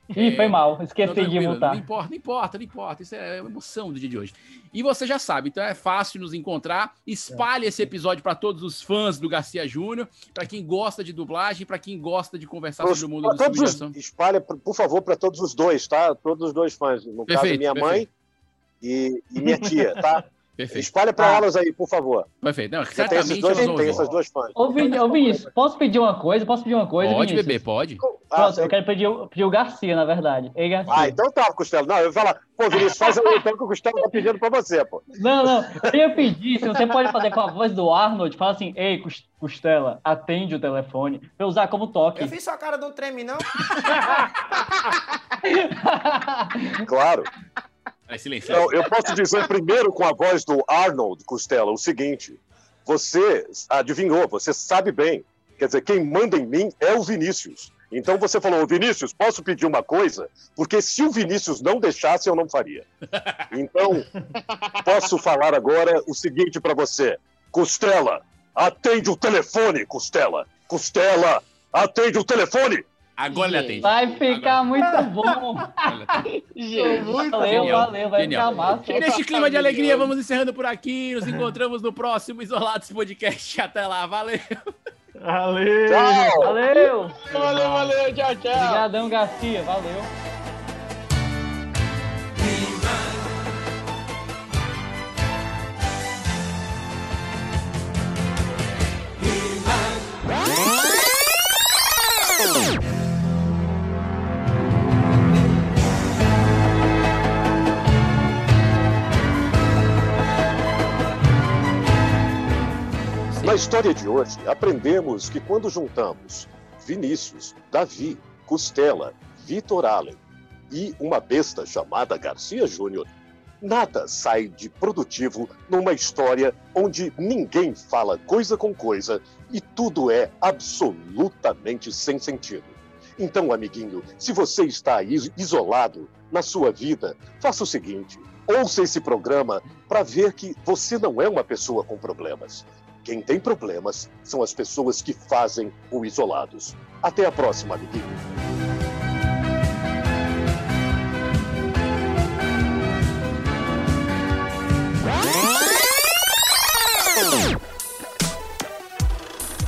Ih, foi mal. Não, Esqueci de tranquilo, Não importa, não importa, não importa. Isso é a emoção do dia de hoje. E você já sabe, então é fácil nos encontrar. Espalhe esse episódio para todos os fãs do Garcia Júnior, para quem gosta de dublagem, para quem gosta de conversar sobre o mundo Pra do filme todos de os, ação. espalha, por favor, para todos os dois, tá? Todos os dois fãs. No caso, Perfeito, minha mãe e, e minha tia, tá? Perfeito. Espalha para Ah. elas aí, por favor. Perfeito. Não, Você tem certamente esses dois, elas vão tem essas duas fãs. Ô, Vini, ô, Vinícius, posso pedir uma coisa? Posso pedir uma coisa, Pode, Vinícius? bebê, pode. Ah, Pronto, eu quero pedir, o- pedir o Garcia, na verdade. Ei, Garcia. Ah, então tá, Costela. Não, eu ia falar, pô, Vinícius, faz aí então que o Costela tá pedindo pra você, pô. Não, não. Eu ia pedir se você pode fazer com a voz do Arnold. Fala assim, ei, Cos- Costela, atende o telefone. Pra eu usar como toque. Eu fiz sua cara não treme, não? Claro. É silêncio. Então, eu posso dizer primeiro com a voz do Arnold Costela o seguinte: você adivinhou, você sabe bem. Quer dizer, quem manda em mim é o Vinícius. Então você falou, Vinícius, posso pedir uma coisa? Porque se o Vinícius não deixasse, eu não faria. Então, posso falar agora o seguinte para você: Costela, atende o telefone, Costela. Costela, atende o telefone. Agora ele atende. Vai ficar muito bom. Gente, Valeu, Genial, valeu. Vai genial. ficar massa. Neste clima de alegria, vamos encerrando por aqui. Nos encontramos no próximo Isolados Podcast. Até lá, valeu. Valeu! Tchau. Valeu. Valeu, valeu, tchau, tchau. Obrigadão, Garcia. Valeu. Na história de hoje, aprendemos que quando juntamos Vinícius, Davi, Costela, Vitor Allen e uma besta chamada Garcia Júnior, nada sai de produtivo numa história onde ninguém fala coisa com coisa e tudo é absolutamente sem sentido. Então, amiguinho, se você está is- isolado na sua vida, faça o seguinte: ouça esse programa para ver que você não é uma pessoa com problemas. Quem tem problemas são as pessoas que fazem o isolados. Até a próxima, amiguinho.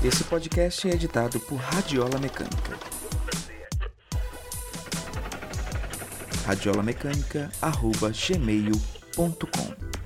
Esse podcast é editado por Radiola Mecânica. radiolamecânica.gmail.com